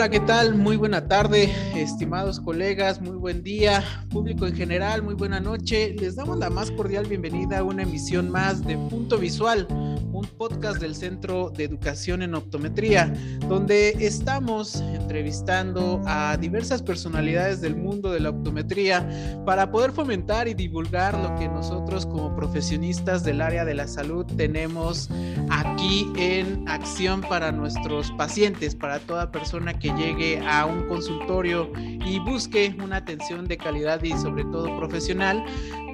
Hola, ¿qué tal? Muy buena tarde, estimados colegas, muy buen día, público en general, muy buena noche. Les damos la más cordial bienvenida a una emisión más de Punto Visual, un podcast del Centro de Educación en Optometría, donde estamos entrevistando a diversas personalidades del mundo de la optometría para poder fomentar y divulgar lo que nosotros como profesionistas del área de la salud tenemos aquí en acción para nuestros pacientes, para toda persona que llegue a un consultorio y busque una atención de calidad y sobre todo profesional,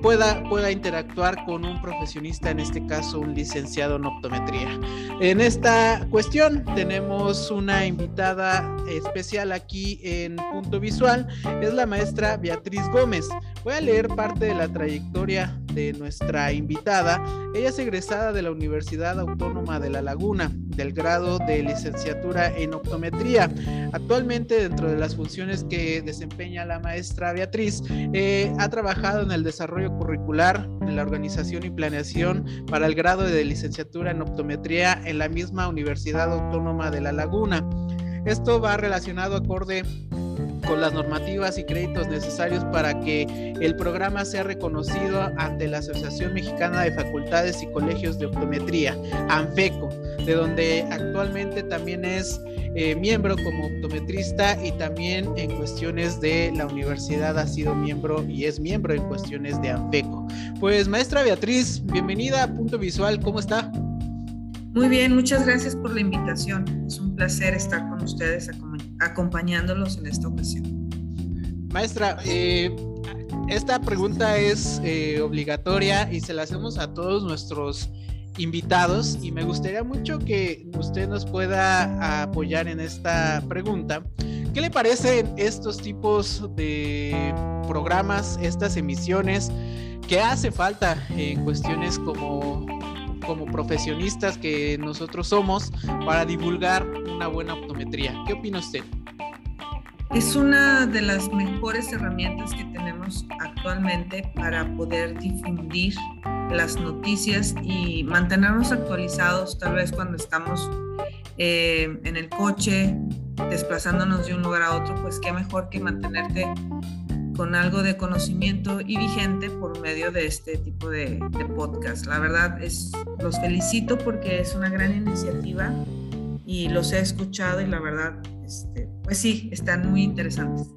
pueda, pueda interactuar con un profesionista, en este caso un licenciado en optometría. En esta cuestión tenemos una invitada especial aquí en Punto Visual, es la maestra Beatriz Gómez. Voy a leer parte de la trayectoria de nuestra invitada. Ella es egresada de la Universidad Autónoma de La Laguna, del grado de licenciatura en optometría. Actualmente, dentro de las funciones que desempeña la maestra Beatriz, eh, ha trabajado en el desarrollo curricular, en la organización y planeación para el grado de licenciatura en optometría en la misma Universidad Autónoma de La Laguna. Esto va relacionado acorde con las normativas y créditos necesarios para que el programa sea reconocido ante la Asociación Mexicana de Facultades y Colegios de Optometría, ANFECO, de donde actualmente también es eh, miembro como optometrista y también en cuestiones de la universidad ha sido miembro y es miembro en cuestiones de ANFECO. Pues maestra Beatriz, bienvenida a Punto Visual, ¿cómo está? Muy bien, muchas gracias por la invitación. Es un placer estar con ustedes acompañándolos en esta ocasión. Maestra, eh, esta pregunta es eh, obligatoria y se la hacemos a todos nuestros invitados y me gustaría mucho que usted nos pueda apoyar en esta pregunta. ¿Qué le parecen estos tipos de programas, estas emisiones? que hace falta en cuestiones como, como profesionistas que nosotros somos para divulgar una buena optometría? ¿Qué opina usted? Es una de las mejores herramientas que tenemos actualmente para poder difundir las noticias y mantenernos actualizados tal vez cuando estamos eh, en el coche desplazándonos de un lugar a otro, pues qué mejor que mantenerte con algo de conocimiento y vigente por medio de este tipo de, de, podcast. La verdad es, los felicito porque es una gran iniciativa y los he escuchado y la verdad, este, pues sí, están muy interesantes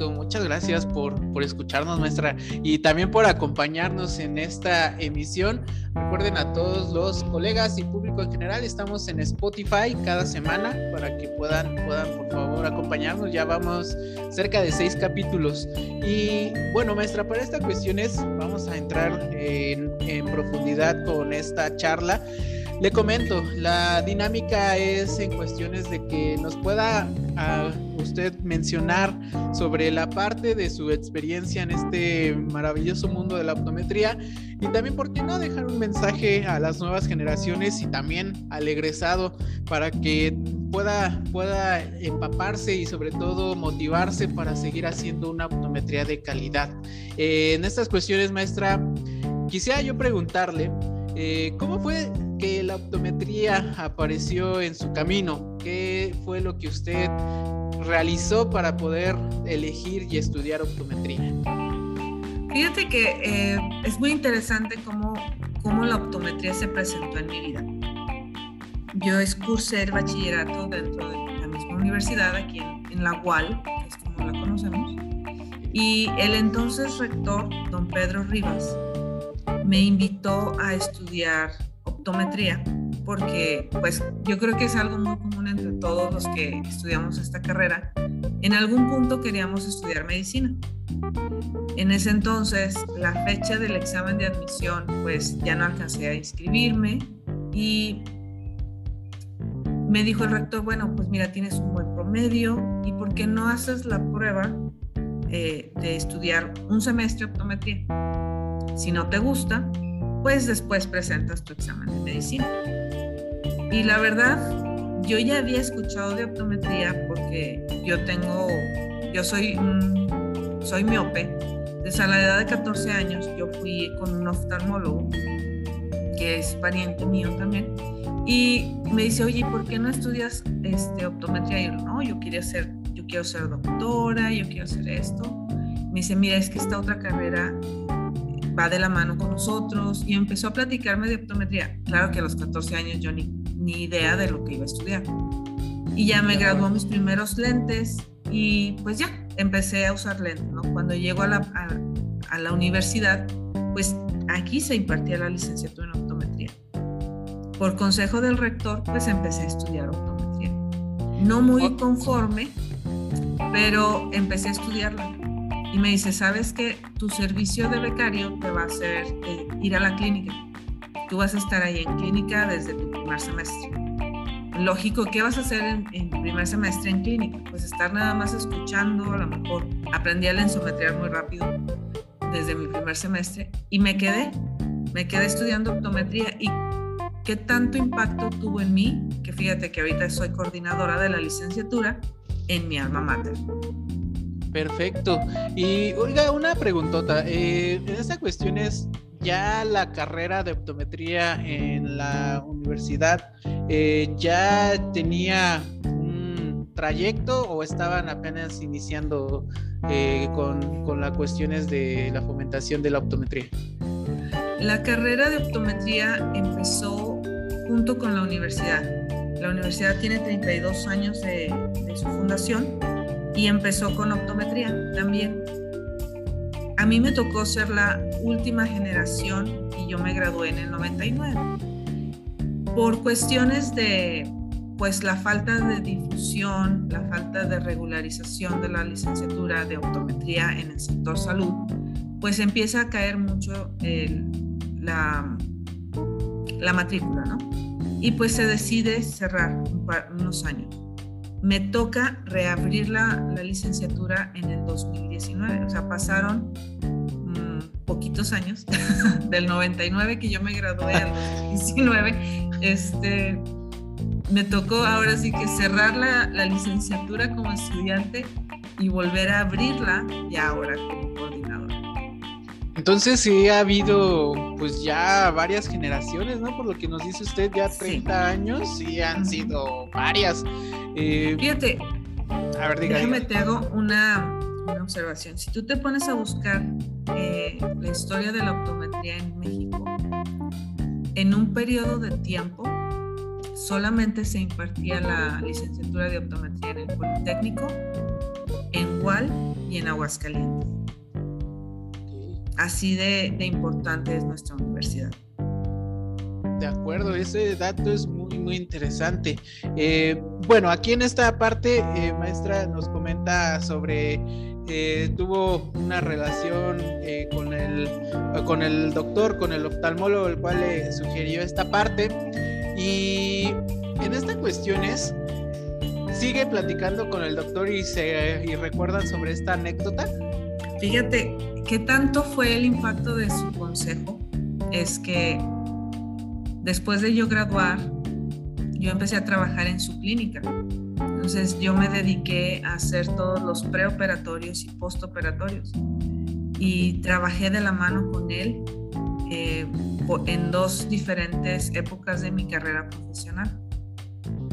muchas gracias por, por escucharnos, maestra, y también por acompañarnos en esta emisión. Recuerden a todos los colegas y público en general, estamos en Spotify cada semana para que puedan, puedan por favor acompañarnos. Ya vamos cerca de seis capítulos. Y bueno, maestra, para estas cuestiones vamos a entrar en, en profundidad con esta charla. Le comento, la dinámica es en cuestiones de que nos pueda a usted mencionar sobre la parte de su experiencia en este maravilloso mundo de la optometría y también, ¿por qué no dejar un mensaje a las nuevas generaciones y también al egresado para que pueda, pueda empaparse y sobre todo motivarse para seguir haciendo una optometría de calidad? Eh, en estas cuestiones, maestra, quisiera yo preguntarle, eh, ¿cómo fue que la optometría apareció en su camino? ¿Qué fue lo que usted realizó para poder elegir y estudiar optometría? Fíjate que eh, es muy interesante cómo, cómo la optometría se presentó en mi vida. Yo cursé el bachillerato dentro de la misma universidad, aquí en, en la UAL, que es como la conocemos, y el entonces rector, don Pedro Rivas, me invitó a estudiar optometría porque pues yo creo que es algo muy común entre todos los que estudiamos esta carrera. En algún punto queríamos estudiar medicina. En ese entonces la fecha del examen de admisión pues ya no alcancé a inscribirme y me dijo el rector, bueno pues mira tienes un buen promedio y ¿por qué no haces la prueba eh, de estudiar un semestre optometría? Si no te gusta, pues después presentas tu examen de medicina. Y la verdad, yo ya había escuchado de optometría porque yo tengo, yo soy, soy miope. Desde a la edad de 14 años yo fui con un oftalmólogo, que es pariente mío también, Y me dice, oye, ¿por qué no estudias este, optometría? Y yo, no, yo quería ser, yo quiero ser doctora, yo quiero hacer esto. Me dice, mira, es que esta otra carrera va de la mano con nosotros y empezó a platicarme de optometría. Claro que a los 14 años yo ni, ni idea de lo que iba a estudiar. Y ya me graduó mis primeros lentes y pues ya empecé a usar lentes, ¿no? Cuando llego a la, a, a la universidad, pues aquí se impartía la licenciatura en optometría. Por consejo del rector, pues empecé a estudiar optometría. No muy conforme, pero empecé a estudiarla y me dice, ¿sabes que Tu servicio de becario te va a hacer eh, ir a la clínica. Tú vas a estar ahí en clínica desde tu primer semestre. Lógico, ¿qué vas a hacer en, en primer semestre en clínica? Pues estar nada más escuchando, a lo mejor aprendí a lensometrear muy rápido desde mi primer semestre y me quedé, me quedé estudiando optometría y qué tanto impacto tuvo en mí, que fíjate que ahorita soy coordinadora de la licenciatura en mi alma mater. Perfecto. Y oiga, una preguntota. Eh, en esta cuestión es ya la carrera de optometría en la universidad, eh, ¿ya tenía un trayecto o estaban apenas iniciando eh, con, con las cuestiones de la fomentación de la optometría? La carrera de optometría empezó junto con la universidad. La universidad tiene 32 años de, de su fundación y empezó con optometría también. A mí me tocó ser la última generación y yo me gradué en el 99. Por cuestiones de pues la falta de difusión, la falta de regularización de la licenciatura de optometría en el sector salud, pues empieza a caer mucho el, la, la matrícula, ¿no? Y pues se decide cerrar unos años me toca reabrir la, la, licenciatura en el 2019. O sea, pasaron mmm, poquitos años, del 99 que yo me gradué al 2019. Este, me tocó ahora sí que cerrar la, la, licenciatura como estudiante y volver a abrirla ya ahora como. Entonces sí ha habido pues ya varias generaciones, ¿no? Por lo que nos dice usted, ya 30 sí. años, sí han sido varias. Eh, Fíjate, a ver, diga, déjame diga. te hago una, una, observación. Si tú te pones a buscar eh, la historia de la optometría en México, en un periodo de tiempo solamente se impartía la licenciatura de optometría en el Politécnico, en Gual y en Aguascalientes. Así de, importante es nuestra universidad. De acuerdo, ese dato es muy, muy interesante. Eh, bueno, aquí en esta parte, eh, maestra nos comenta sobre, eh, tuvo una relación con, el, con el doctor, con el oftalmólogo, el cual le sugirió esta parte. Y en estas cuestiones, sigue platicando con el doctor y, se, y recuerdan sobre esta anécdota. Fíjate, ¿qué tanto fue el impacto de su consejo? Es que después de yo graduar, yo empecé a trabajar en su clínica. Entonces yo me dediqué a hacer todos los preoperatorios y postoperatorios. Y trabajé de la mano con él eh, en dos diferentes épocas de mi carrera profesional.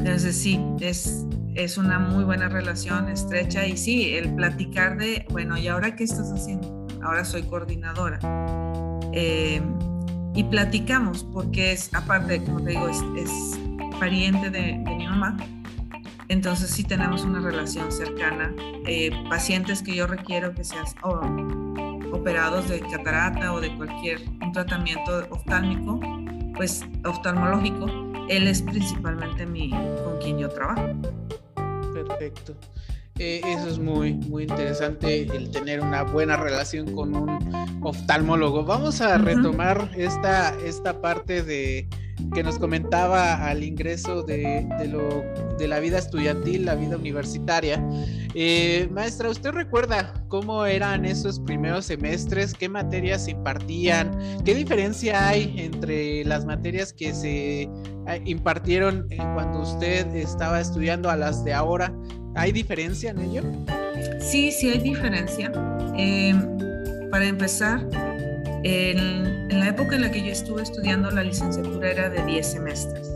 Entonces sí, es, es una muy buena relación estrecha y sí, el platicar de, bueno, ¿y ahora qué estás haciendo? Ahora soy coordinadora. Eh, y platicamos, porque es, aparte, como te digo, es, pariente de, de, mi mamá. Entonces sí tenemos una relación cercana. Eh, pacientes que yo requiero que sean operados de catarata o de cualquier tratamiento oftálmico, pues oftalmológico, él es principalmente mi, con quien yo trabajo. Perfecto. Eh, eso es muy, muy interesante, el tener una buena relación con un oftalmólogo. Vamos a retomar esta, esta parte de que nos comentaba al ingreso de, de, lo, de la vida estudiantil, la vida universitaria. Eh, maestra, ¿usted recuerda cómo eran esos primeros semestres? ¿Qué materias se impartían? ¿Qué diferencia hay entre las materias que se eh, impartieron cuando usted estaba estudiando a las de ahora? ¿Hay diferencia en ello? Sí, sí hay diferencia. Eh, para empezar, en, en, la época en la que yo estuve estudiando la licenciatura era de 10 semestres.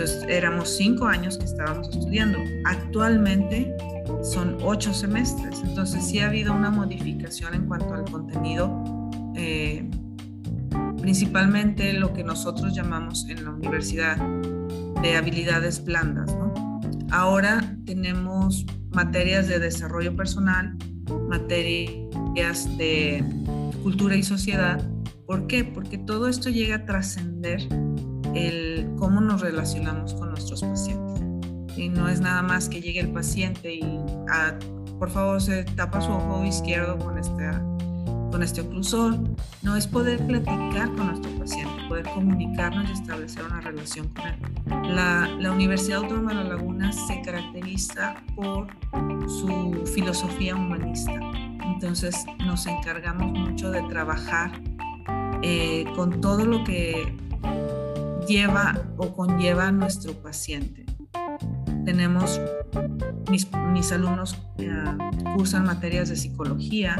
Entonces éramos cinco años que estábamos estudiando. Actualmente son ocho semestres. Entonces sí ha habido una modificación en cuanto al contenido, eh, principalmente lo que nosotros llamamos en la universidad de habilidades blandas. Ahora tenemos materias de desarrollo personal, materias de cultura y sociedad. ¿Por qué? Porque todo esto llega a trascender el cómo nos relacionamos con nuestros pacientes. Y no es nada más que llegue el paciente y ah, por favor se tapa su ojo izquierdo con esta con este oclusor, no es poder platicar con nuestro paciente, poder comunicarnos y establecer una relación con él. La, la Universidad Autónoma de La Laguna se caracteriza por su filosofía humanista, entonces nos encargamos mucho de trabajar eh, con todo lo que lleva o conlleva nuestro paciente. Tenemos, mis, mis alumnos eh, cursan materias de psicología,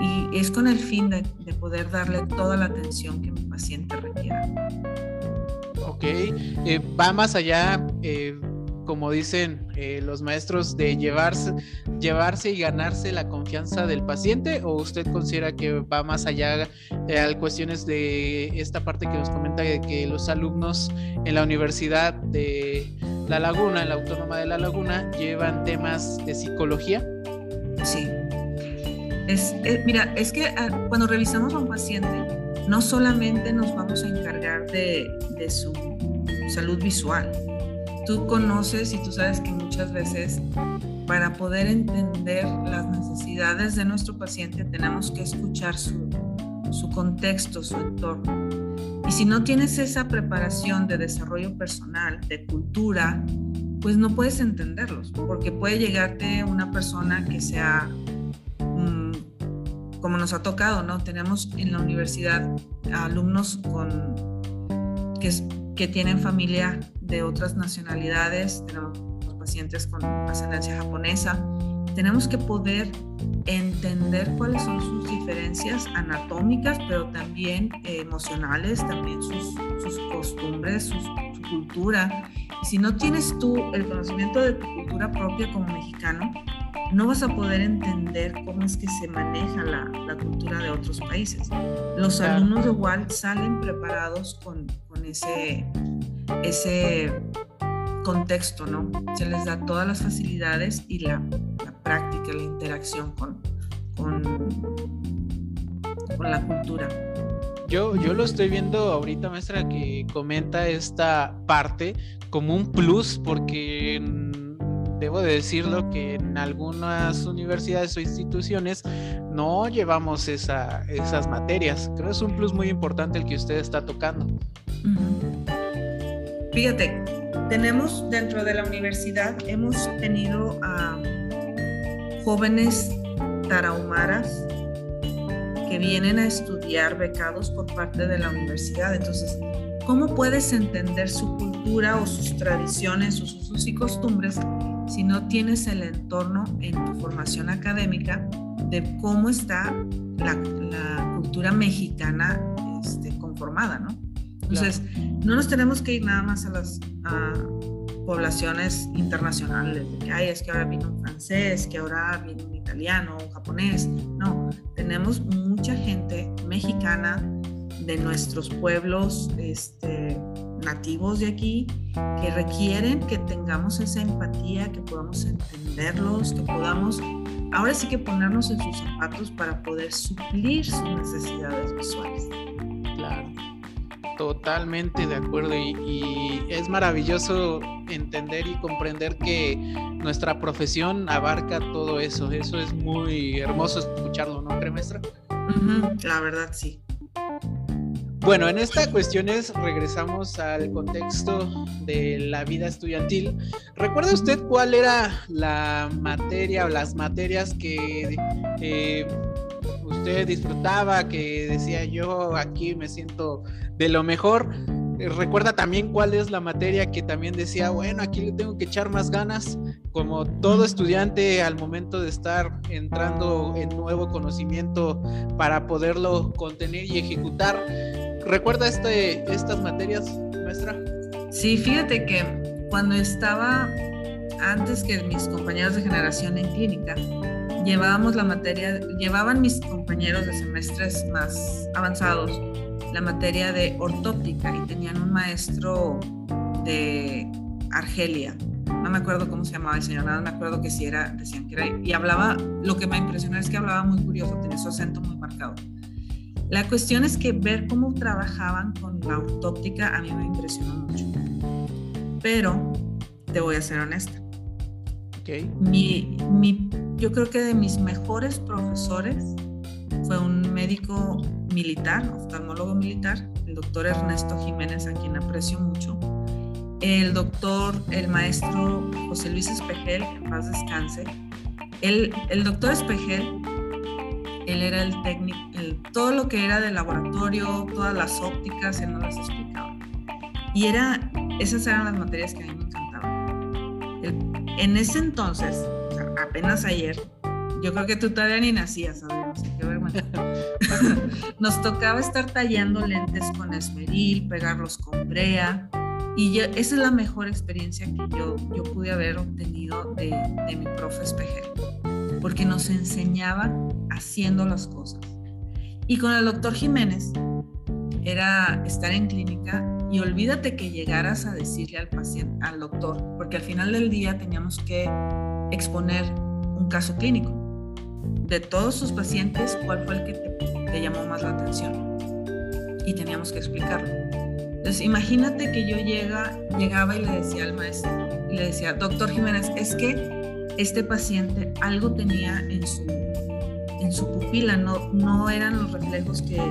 y es con el fin de, poder darle toda la atención que mi paciente requiera. Ok, eh, va más allá, eh, como dicen eh, los maestros, de llevarse, llevarse y ganarse la confianza del paciente o usted considera que va más allá a cuestiones de esta parte que nos comenta de que los alumnos en la Universidad de La Laguna, en la Autónoma de La Laguna, llevan temas de psicología? Sí, eh, mira, es que ah, cuando revisamos a un paciente, no solamente nos vamos a encargar de su salud visual. Tú conoces y tú sabes que muchas veces para poder entender las necesidades de nuestro paciente tenemos que escuchar su, su contexto, su entorno. Y si no tienes esa preparación de desarrollo personal, de cultura, pues no puedes entenderlos, porque puede llegarte una persona que sea como nos ha tocado, ¿no? Tenemos en la universidad alumnos con, que, que tienen familia de otras nacionalidades, tenemos pacientes con ascendencia japonesa. Tenemos que poder entender cuáles son sus diferencias anatómicas, pero también emocionales, también sus, sus costumbres, su cultura. Y si no tienes tú el conocimiento de tu cultura propia como mexicano, no vas a poder entender cómo es que se maneja la, la cultura de otros países. Los alumnos de WAL salen preparados con, con ese, ese contexto, ¿no? Se les da todas las facilidades y la práctica, la interacción con, con, con la cultura. Yo, yo, lo estoy viendo ahorita, maestra, que comenta esta parte como un plus, porque debo de decirlo que en algunas universidades o instituciones no llevamos esas materias. Creo que es un plus muy importante el que usted está tocando. Fíjate, tenemos dentro de la universidad, hemos tenido a jóvenes tarahumaras que vienen a estudiar becados por parte de la universidad. Entonces, ¿cómo puedes entender su cultura o sus tradiciones, sus usos y costumbres si no tienes el entorno en tu formación académica de cómo está la, cultura mexicana este, conformada, ¿no? Entonces, no nos tenemos que ir nada más a las poblaciones internacionales, de que Ay, es que ahora viene un francés, que ahora viene un italiano, un japonés. No, tenemos mucha gente mexicana de nuestros pueblos este, nativos de aquí que requieren que tengamos esa empatía, que podamos entenderlos, que podamos ahora sí que ponernos en sus zapatos para poder suplir sus necesidades visuales. Totalmente de acuerdo y, y es maravilloso entender y comprender que nuestra profesión abarca todo eso. Eso es muy hermoso escucharlo, ¿no, maestra? La verdad, sí. Bueno, en esta cuestiones regresamos al contexto de la vida estudiantil. ¿Recuerda usted cuál era la materia o las materias que eh, usted disfrutaba, que decía yo aquí me siento de lo mejor? Recuerda también cuál es la materia que también decía, bueno, aquí le tengo que echar más ganas, como todo estudiante al momento de estar entrando en nuevo conocimiento para poderlo contener y ejecutar. ¿Recuerda este, estas materias, maestra? Sí, fíjate que cuando estaba antes que mis compañeros de generación en clínica, llevábamos la materia, llevaban mis compañeros de semestres más avanzados la materia de ortóptica y tenían un maestro de Argelia. No me acuerdo cómo se llamaba el señor, nada me acuerdo que si era, decían que era, y hablaba, lo que me impresionó es que hablaba muy curioso, tenía su acento muy marcado. La cuestión es que ver cómo trabajaban con la ortóptica a mí me impresionó mucho. Pero te voy a ser honesta. Okay. Mi, mi, yo creo que de mis mejores profesores fue un médico militar, oftalmólogo militar, el doctor Ernesto Jiménez, a quien aprecio mucho. El doctor, el maestro José Luis Espejel, en paz descanse. El, el doctor Espejel, él era el técnico, el, todo lo que era de laboratorio, todas las ópticas, él no las explicaba. Y era, esas eran las materias que a mí me encantaban. En ese entonces, apenas ayer, yo creo que tú todavía ni nacías, qué vergüenza. Nos tocaba estar tallando lentes con esmeril, pegarlos con brea. Y esa es la mejor experiencia que yo, yo pude haber obtenido de, de mi profe Espejel, porque nos enseñaba haciendo las cosas. Y con el doctor Jiménez era estar en clínica y olvídate que llegaras a decirle al paciente, al doctor, porque al final del día teníamos que exponer un caso clínico de todos sus pacientes, cuál fue el que te, llamó más la atención. Y teníamos que explicarlo. Entonces, imagínate que yo llega, llegaba y le decía al maestro, le decía, doctor Jiménez, es que este paciente algo tenía en su, en su pupila, no, no eran los reflejos que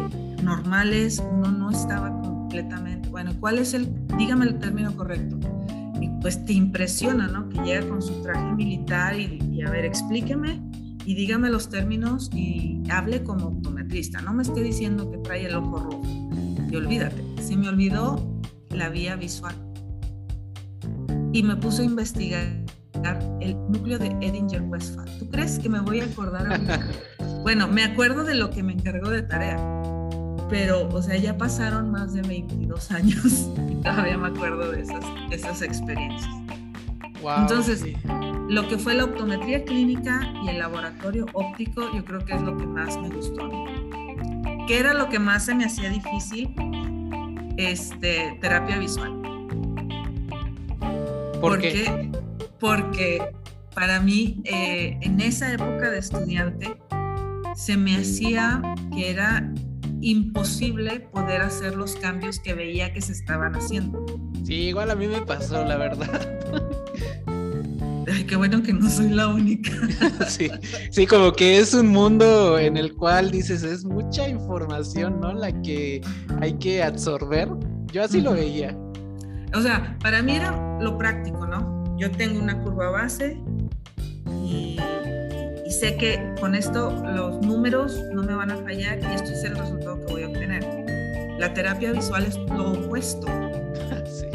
normales, uno no estaba completamente, bueno, ¿cuál es el, dígame el término correcto? Y pues te impresiona, ¿no? Que llega con su traje militar y, y a ver, explíqueme y dígame los términos y hable como optometrista. No me esté diciendo que trae el ojo rojo. Y olvídate, se me olvidó la vía visual. Y me puso a investigar el núcleo de Edinger-Westphal. ¿Tú crees que me voy a acordar? bueno, me acuerdo de lo que me encargó de tarea, pero, o sea, ya pasaron más de 22 años y todavía me acuerdo de esas, esas experiencias. Entonces, lo que fue la optometría clínica y el laboratorio óptico, yo creo que es lo que más me gustó. ¿Qué era lo que más se me hacía difícil? Este, terapia visual. ¿Por, qué? Porque para mí, eh, en esa época de estudiante, se me hacía que era imposible poder hacer los cambios que veía que se estaban haciendo. Sí, igual a mí me pasó, la verdad. Ay, qué bueno que no soy la única. sí, sí, como que es un mundo en el cual dices, es mucha información, ¿no? La que hay que absorber. Yo así lo veía. O sea, para mí era lo práctico, ¿no? Yo tengo una curva base y, y sé que con esto los números no me van a fallar y esto es el resultado que voy a obtener. La terapia visual es lo opuesto.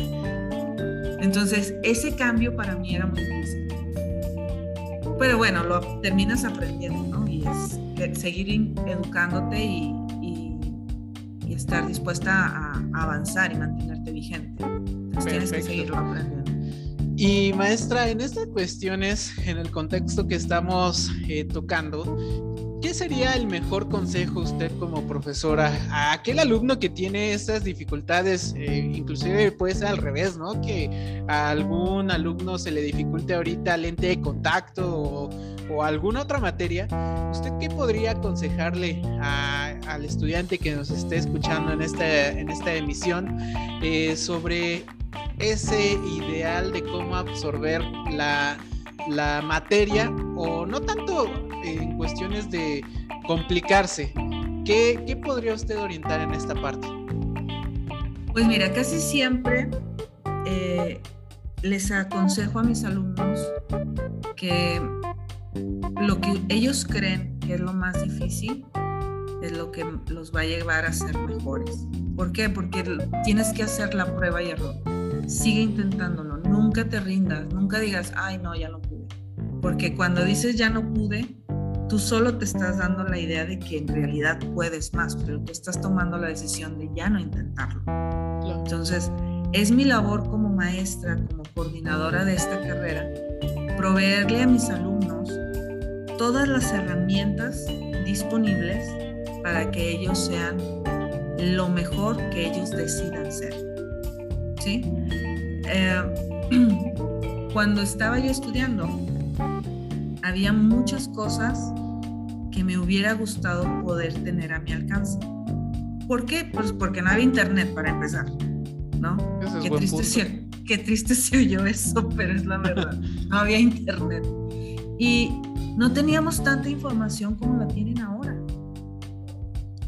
Entonces, ese cambio para mí era muy difícil. Pero bueno, lo terminas aprendiendo, ¿no? Y es seguir educándote y, estar dispuesta a, avanzar y mantenerte vigente. Entonces, tienes que seguirlo aprendiendo. Y maestra, en estas cuestiones, en el contexto que estamos eh, tocando, ¿Qué sería el mejor consejo usted como profesora a aquel alumno que tiene estas dificultades? Eh, inclusive puede ser al revés, ¿no? Que a algún alumno se le dificulte ahorita lente de contacto o, alguna otra materia. ¿Usted qué podría aconsejarle al estudiante que nos esté escuchando en esta, en esta emisión eh, sobre ese ideal de cómo absorber la la materia o no tanto en cuestiones de complicarse. ¿Qué, podría usted orientar en esta parte? Pues mira, casi siempre eh, les aconsejo a mis alumnos que lo que ellos creen que es lo más difícil es lo que los va a llevar a ser mejores. ¿Por qué? Porque tienes que hacer la prueba y error. Sigue intentándolo, nunca te rindas, nunca digas, ay no, ya no porque cuando dices ya no pude, tú solo te estás dando la idea de que en realidad puedes más, pero tú estás tomando la decisión de ya no intentarlo. Entonces, es mi labor como maestra, como coordinadora de esta carrera, proveerle a mis alumnos todas las herramientas disponibles para que ellos sean lo mejor que ellos decidan ser. ¿Sí? Eh, cuando estaba yo estudiando, había muchas cosas que me hubiera gustado poder tener a mi alcance. ¿Por qué? Pues porque no había internet para empezar, ¿no? qué, triste se, qué triste se oyó eso, pero es la verdad. No había internet. Y no teníamos tanta información como la tienen ahora.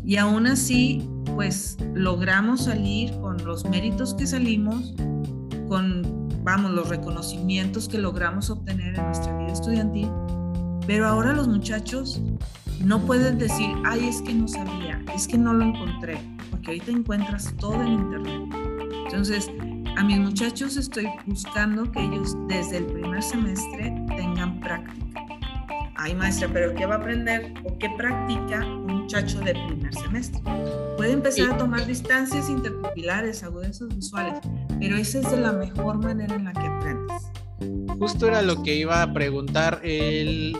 Y aún así, pues logramos salir con los méritos que salimos, con, vamos, los reconocimientos que logramos obtener en nuestra vida estudiantil. Pero ahora los muchachos no pueden decir, ay, es que no sabía, es que no lo encontré, porque ahorita encuentras todo en internet. Entonces, a mis muchachos estoy buscando que ellos desde el primer semestre tengan práctica. Ay, maestra, pero ¿qué va a aprender o qué practica un muchacho de primer semestre? Puede empezar a tomar distancias interpupilares, agudezas visuales, pero esa es de la mejor manera en la que aprendes. Justo era lo que iba a preguntar. El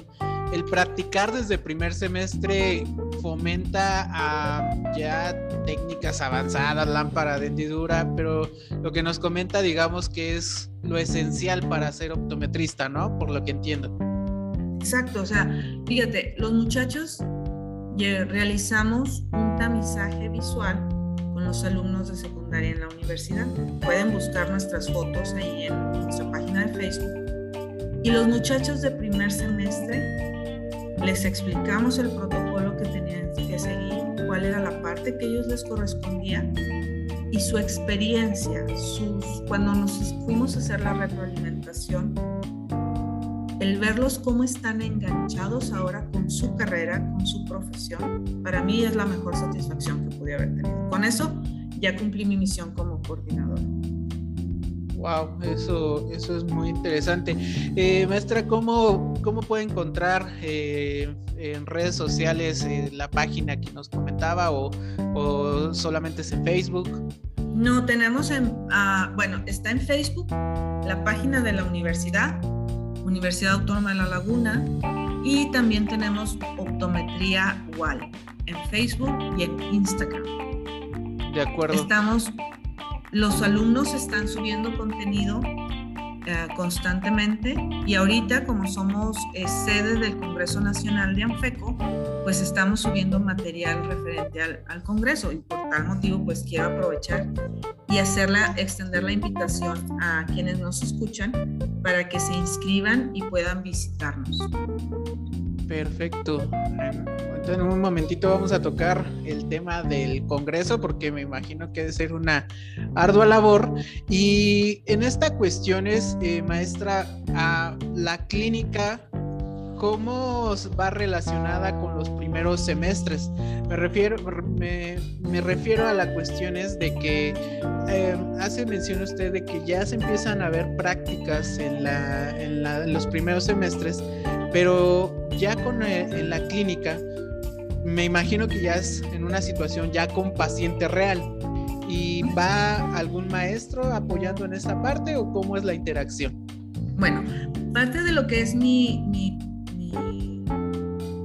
el practicar desde primer semestre fomenta a ya técnicas avanzadas, lámpara de hendidura, pero lo que nos comenta, digamos que es lo esencial para ser optometrista, ¿no? Por lo que entiendo. Exacto, o sea, fíjate, los muchachos realizamos un tamizaje visual con los alumnos de secundaria en la universidad. Pueden buscar nuestras fotos ahí en nuestra página de Facebook. Y los muchachos de primer semestre les explicamos el protocolo que tenían que seguir, cuál era la parte que ellos les correspondía y su experiencia, cuando nos fuimos a hacer la retroalimentación, el verlos cómo están enganchados ahora con su carrera, con su profesión, para mí es la mejor satisfacción que pude haber tenido. Con eso ya cumplí mi misión como coordinador. Wow, eso, eso es muy interesante. Eh, maestra, ¿cómo, ¿cómo puede encontrar eh, en redes sociales eh, la página que nos comentaba o, solamente es en Facebook? No, tenemos en, ah, bueno, está en Facebook la página de la universidad, Universidad Autónoma de La Laguna, y también tenemos Optometría WAL en Facebook y en Instagram. De acuerdo. Estamos los alumnos están subiendo contenido constantemente y ahorita como somos eh, sede del Congreso Nacional de Anfeco, pues estamos subiendo material referente al, al, Congreso y por tal motivo pues quiero aprovechar y hacerla, extender la invitación a quienes nos escuchan para que se inscriban y puedan visitarnos. Perfecto. En un momentito vamos a tocar el tema del Congreso porque me imagino que debe ser una ardua labor. Y en esta cuestión es, eh, maestra, a la clínica, ¿cómo va relacionada con los primeros semestres? Me refiero, me, refiero a la cuestión es de que eh, hace mención usted de que ya se empiezan a ver prácticas en, la, en los primeros semestres, pero ya con eh, en la clínica, me imagino que ya es en una situación ya con paciente real. ¿Y va algún maestro apoyando en esa parte o cómo es la interacción? Bueno, parte de lo que es mi,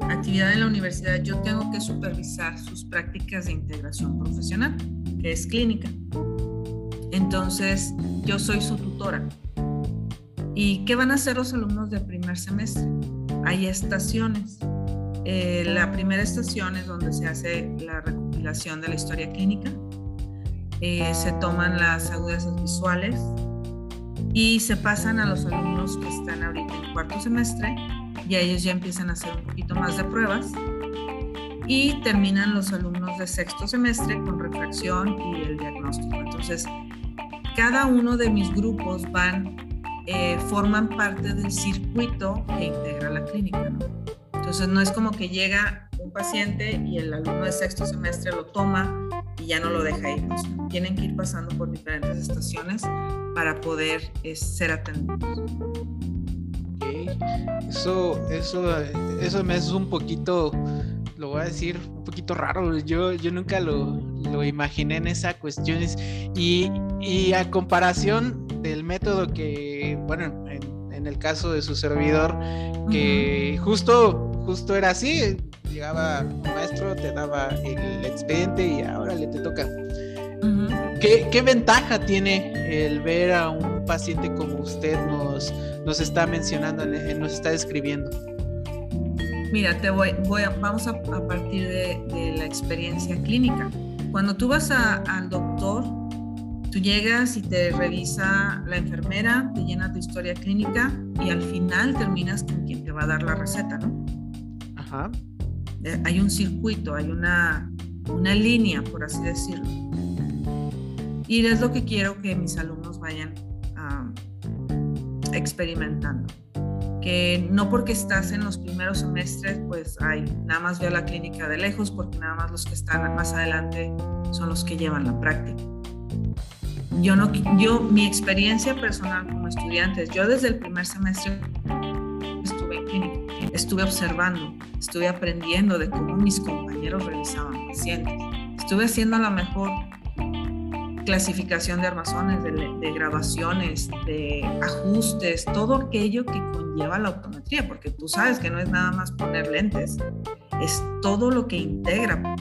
actividad en la universidad, yo tengo que supervisar sus prácticas de integración profesional, que es clínica. Entonces, yo soy su tutora. ¿Y qué van a hacer los alumnos de primer semestre? hay estaciones. Eh, la primera estación es donde se hace la recopilación de la historia clínica. Eh, se toman las agudezas visuales y se pasan a los alumnos que están ahorita en cuarto semestre y ellos ya empiezan a hacer un poquito más de pruebas y terminan los alumnos de sexto semestre con refracción y el diagnóstico. Entonces, cada uno de mis grupos van eh, forman parte del circuito que integra la clínica. Entonces no es como que llega un paciente y el alumno de sexto semestre lo toma y ya no lo deja ir. tienen que ir pasando por diferentes estaciones para poder ser atendidos. Eso, eso, eso me es un poquito, lo voy a decir, un poquito raro. Yo, yo nunca lo, lo imaginé en esa cuestión. Y, y a comparación del método que, bueno, en, el caso de su servidor, que justo, justo era así, llegaba un maestro, te daba el expediente y ahora le te toca. ¿Qué, ventaja tiene el ver a un paciente como usted nos, nos está mencionando, nos está describiendo? Mira, te voy, voy vamos a, partir de, la experiencia clínica. Cuando tú vas al doctor, tú llegas y te revisa la enfermera, te llena tu historia clínica y al final terminas con quien te va a dar la receta, ¿no? Ajá. Eh, hay un circuito, hay una, una línea, por así decirlo. Y es lo que quiero que mis alumnos vayan experimentando. Que no porque estás en los primeros semestres, pues hay, nada más ve a la clínica de lejos, porque nada más los que están más adelante son los que llevan la práctica. Yo no, yo, mi experiencia personal como estudiante, yo desde el primer semestre estuve observando, estuve aprendiendo de cómo mis compañeros revisaban pacientes, estuve haciendo la mejor clasificación de armazones, de, grabaciones, de ajustes, todo aquello que conlleva la optometría, porque tú sabes que no es nada más poner lentes, es todo lo que integra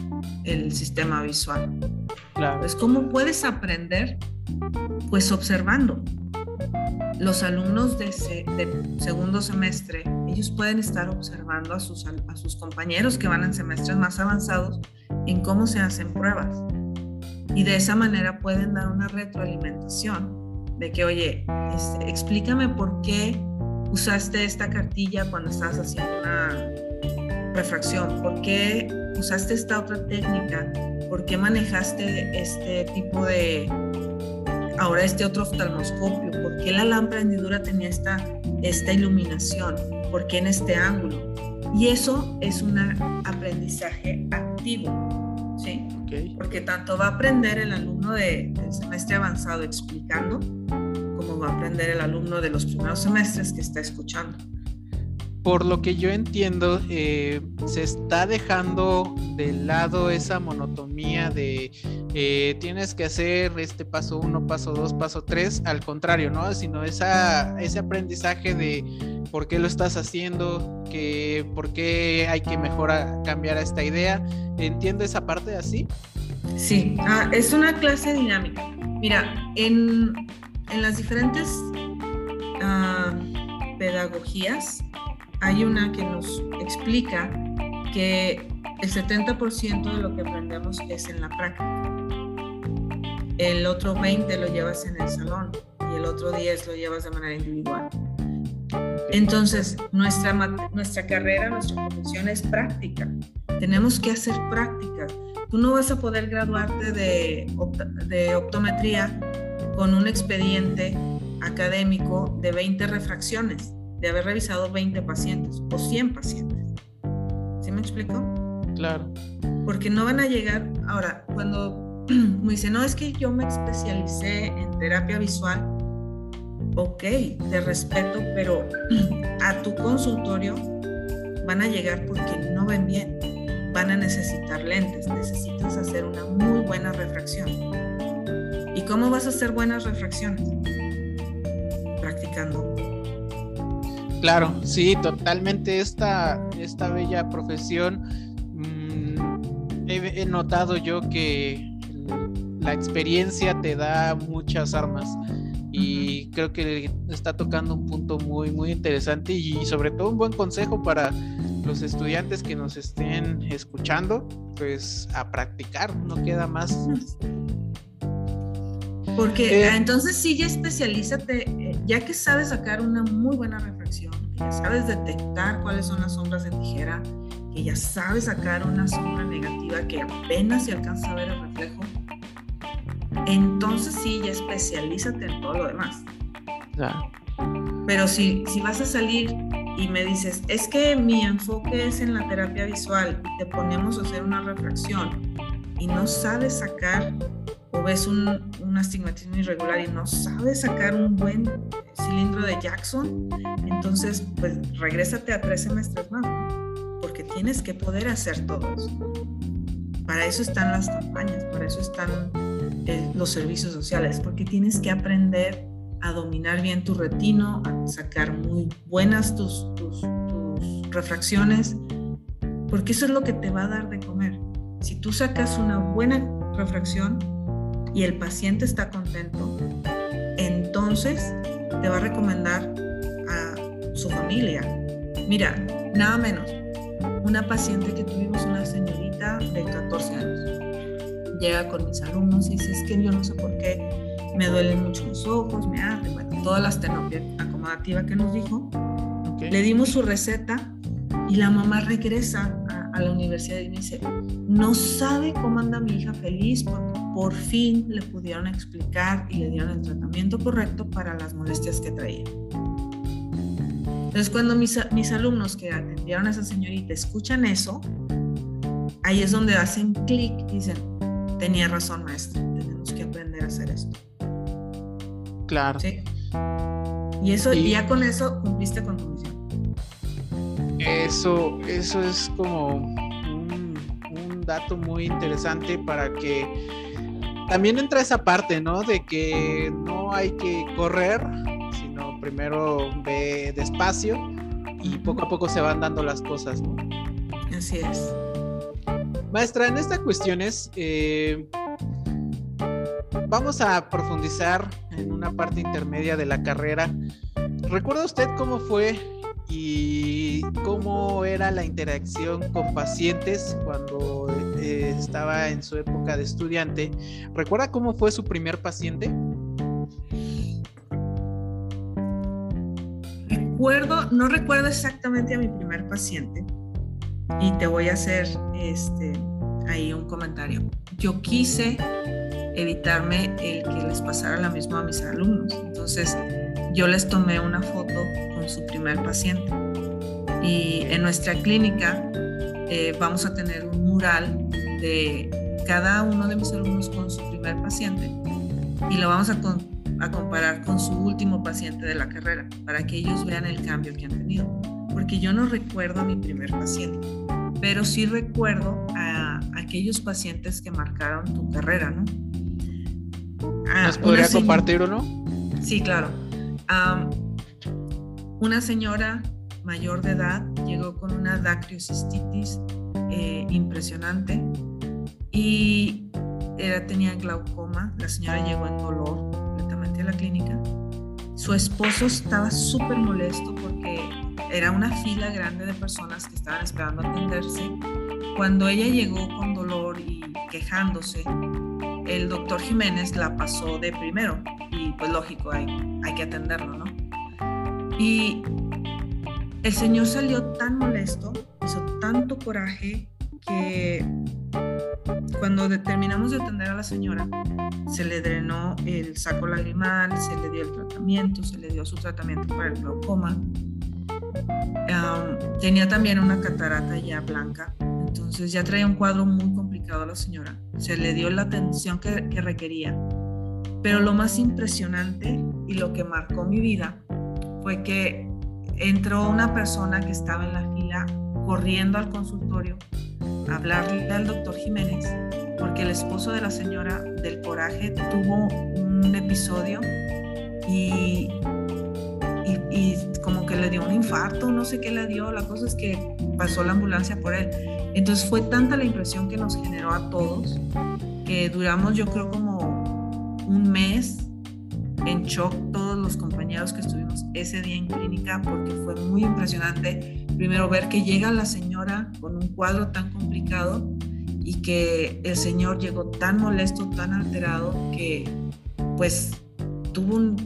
el sistema visual. Claro. Es cómo puedes aprender, pues observando. Los alumnos de, segundo semestre, ellos pueden estar observando a sus, a sus compañeros que van en semestres más avanzados en cómo se hacen pruebas. Y de esa manera pueden dar una retroalimentación de que, oye, este, explícame por qué usaste esta cartilla cuando estabas haciendo una refracción, por qué usaste esta otra técnica, por qué manejaste este tipo de, ahora este otro oftalmoscopio, por qué la lámpara hendidura tenía esta, esta iluminación, por qué en este ángulo. Y eso es un aprendizaje activo, ¿sí? Porque tanto va a aprender el alumno de, del semestre avanzado explicando, como va a aprender el alumno de los primeros semestres que está escuchando. Por lo que yo entiendo, eh, se está dejando de lado esa monotomía de eh, tienes que hacer este paso uno, paso dos, paso tres, al contrario, ¿no? Sino ese aprendizaje de por qué lo estás haciendo, que, por qué hay que mejorar, cambiar esta idea. ¿Entiendo esa parte así? Sí, ah, es una clase dinámica. Mira, en, en las diferentes ah, pedagogías hay una que nos explica que el 70% de lo que aprendemos es en la práctica. El otro 20 lo llevas en el salón y el otro 10 lo llevas de manera individual. Entonces, nuestra, nuestra carrera, nuestra profesión es práctica. Tenemos que hacer prácticas. Tú no vas a poder graduarte de, de optometría con un expediente académico de 20 refracciones, de haber revisado 20 pacientes o 100 pacientes. ¿Sí me explico? Claro. Porque no van a llegar, ahora, cuando me dicen, no, es que yo me especialicé en terapia visual, ok, te respeto, pero a tu consultorio van a llegar porque no ven bien, van a necesitar lentes, necesitas hacer una muy buena refracción. ¿Y cómo vas a hacer buenas refracciones? Practicando. Claro, sí, totalmente esta, esta bella profesión. Mm, he notado yo que la experiencia te da muchas armas y creo que está tocando un punto muy muy interesante y sobre todo un buen consejo para los estudiantes que nos estén escuchando pues a practicar no queda más porque eh, entonces sí ya especialízate eh, ya que sabes sacar una muy buena reflexión que ya sabes detectar cuáles son las sombras de tijera que ya sabes sacar una sombra negativa que apenas se alcanza a ver el reflejo entonces sí, ya especialízate en todo lo demás. Pero si, si vas a salir y me dices, es que mi enfoque es en la terapia visual, te ponemos a hacer una refracción y no sabes sacar o ves un, un astigmatismo irregular y no sabes sacar un buen cilindro de Jackson, entonces pues regrésate a tres semestres más, porque tienes que poder hacer todo eso. para eso están las campañas, para eso están eh, los servicios sociales, porque tienes que aprender a dominar bien tu retino, a sacar muy buenas tus, tus, refracciones, porque eso es lo que te va a dar de comer. Si tú sacas una buena refracción y el paciente está contento, entonces te va a recomendar a su familia. Mira, nada menos, una paciente que tuvimos, una señorita de 14 años, llega con mis alumnos y dice, es que yo no sé por qué me duelen mucho los ojos, me arde, bueno, todas las terapias acomodativas que nos dijo. Le dimos su receta y la mamá regresa a, la universidad y me dice, no sabe cómo anda mi hija feliz porque por fin le pudieron explicar y le dieron el tratamiento correcto para las molestias que traía. Entonces cuando mis, mis alumnos que atendieron a esa señorita escuchan eso, ahí es donde hacen clic y dicen, tenía razón maestra, tenemos que aprender a hacer esto. Claro. Y eso, ya con eso cumpliste con tu misión. Eso, eso es como un, dato muy interesante para que también entra esa parte, ¿no? De que no hay que correr, sino primero ve despacio y poco a poco se van dando las cosas, ¿no? Así es. Maestra, en estas cuestiones, eh, vamos a profundizar en una parte intermedia de la carrera. ¿Recuerda usted cómo fue y cómo era la interacción con pacientes cuando eh, estaba en su época de estudiante? ¿Recuerda cómo fue su primer paciente? Recuerdo, no recuerdo exactamente a mi primer paciente y te voy a hacer este ahí un comentario. Yo quise evitarme el que les pasara lo mismo a mis alumnos. Entonces yo les tomé una foto con su primer paciente y en nuestra clínica eh, vamos a tener un mural cada uno de mis alumnos con su primer paciente y lo vamos a, a comparar con su último paciente de la carrera para que ellos vean el cambio que han tenido. Porque yo no recuerdo a mi primer paciente, pero sí recuerdo a aquellos pacientes que marcaron tu carrera, ¿no? Ah, ¿Nos podría compartir uno? Sí, claro. una señora mayor de edad llegó con una dactiocistitis eh, impresionante y era, tenía glaucoma. La señora llegó en dolor completamente a la clínica. Su esposo estaba súper molesto porque era una fila grande de personas que estaban esperando atenderse. Cuando ella llegó con dolor y quejándose, el doctor Jiménez la pasó de primero y pues lógico, hay, hay que atenderlo, ¿no? Y el señor salió tan molesto, hizo tanto coraje que cuando terminamos de atender a la señora, se le drenó el saco lagrimal, se le dio el tratamiento, se le dio su tratamiento para el glaucoma. tenía también una catarata ya blanca, entonces ya traía un cuadro muy complicado a la señora. Se le dio la atención que, requería. Pero lo más impresionante y lo que marcó mi vida fue que entró una persona que estaba en la fila corriendo al consultorio hablarle al doctor Jiménez porque el esposo de la señora del coraje tuvo un episodio y, y, como que le dio un infarto, no sé qué le dio, la cosa es que pasó la ambulancia por él. Entonces fue tanta la impresión que nos generó a todos que duramos yo creo como un mes en shock todos los compañeros que estuvimos ese día en clínica porque fue muy impresionante primero ver que llega la señora con un cuadro tan complicado y que el señor llegó tan molesto, tan alterado que pues tuvo un,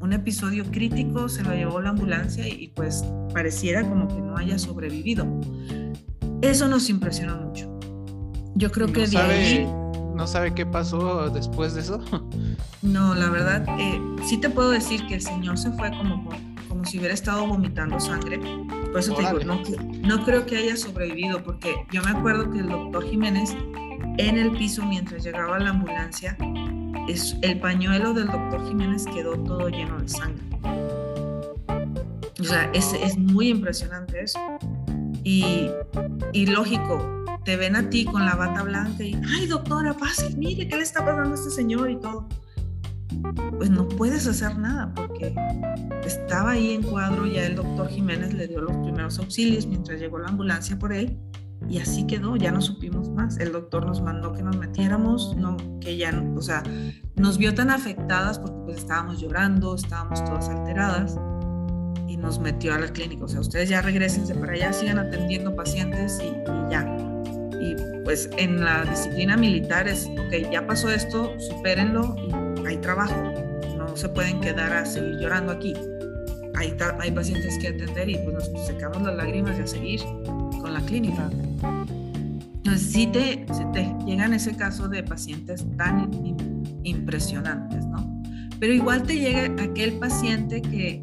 un episodio crítico, se lo llevó la ambulancia y pues pareciera como que no haya sobrevivido. Eso nos impresionó mucho. Yo creo que de ¿No sabe qué pasó después de eso? No, la verdad, eh, sí te puedo decir que el señor se fue como, como si hubiera estado vomitando sangre. Por eso te digo, no, no creo que haya sobrevivido, porque yo me acuerdo que el doctor Jiménez en el piso mientras llegaba la ambulancia, es, el pañuelo del doctor Jiménez quedó todo lleno de sangre. O sea, es, es muy impresionante eso. Y, y lógico, te ven a ti con la bata blanca y, ay doctora, pase, mire qué le está pasando a este señor y todo. Pues no puedes hacer nada porque estaba ahí en cuadro, ya el doctor Jiménez le dio los primeros auxilios mientras llegó la ambulancia por él y así quedó, ya no supimos más. El doctor nos mandó que nos metiéramos, no, que ya, o sea, nos vio tan afectadas porque pues estábamos llorando, estábamos todas alteradas y nos metió a la clínica. O sea, ustedes ya regresense para allá, sigan atendiendo pacientes y, ya. Y pues en la disciplina militar es, ok, ya pasó esto, supérenlo y hay trabajo. No se pueden quedar a seguir llorando aquí. Hay, hay pacientes que atender y pues nos secamos las lágrimas y a seguir con la clínica. Entonces, sí te, te llegan ese caso de pacientes tan impresionantes, ¿no? Pero igual te llega aquel paciente que,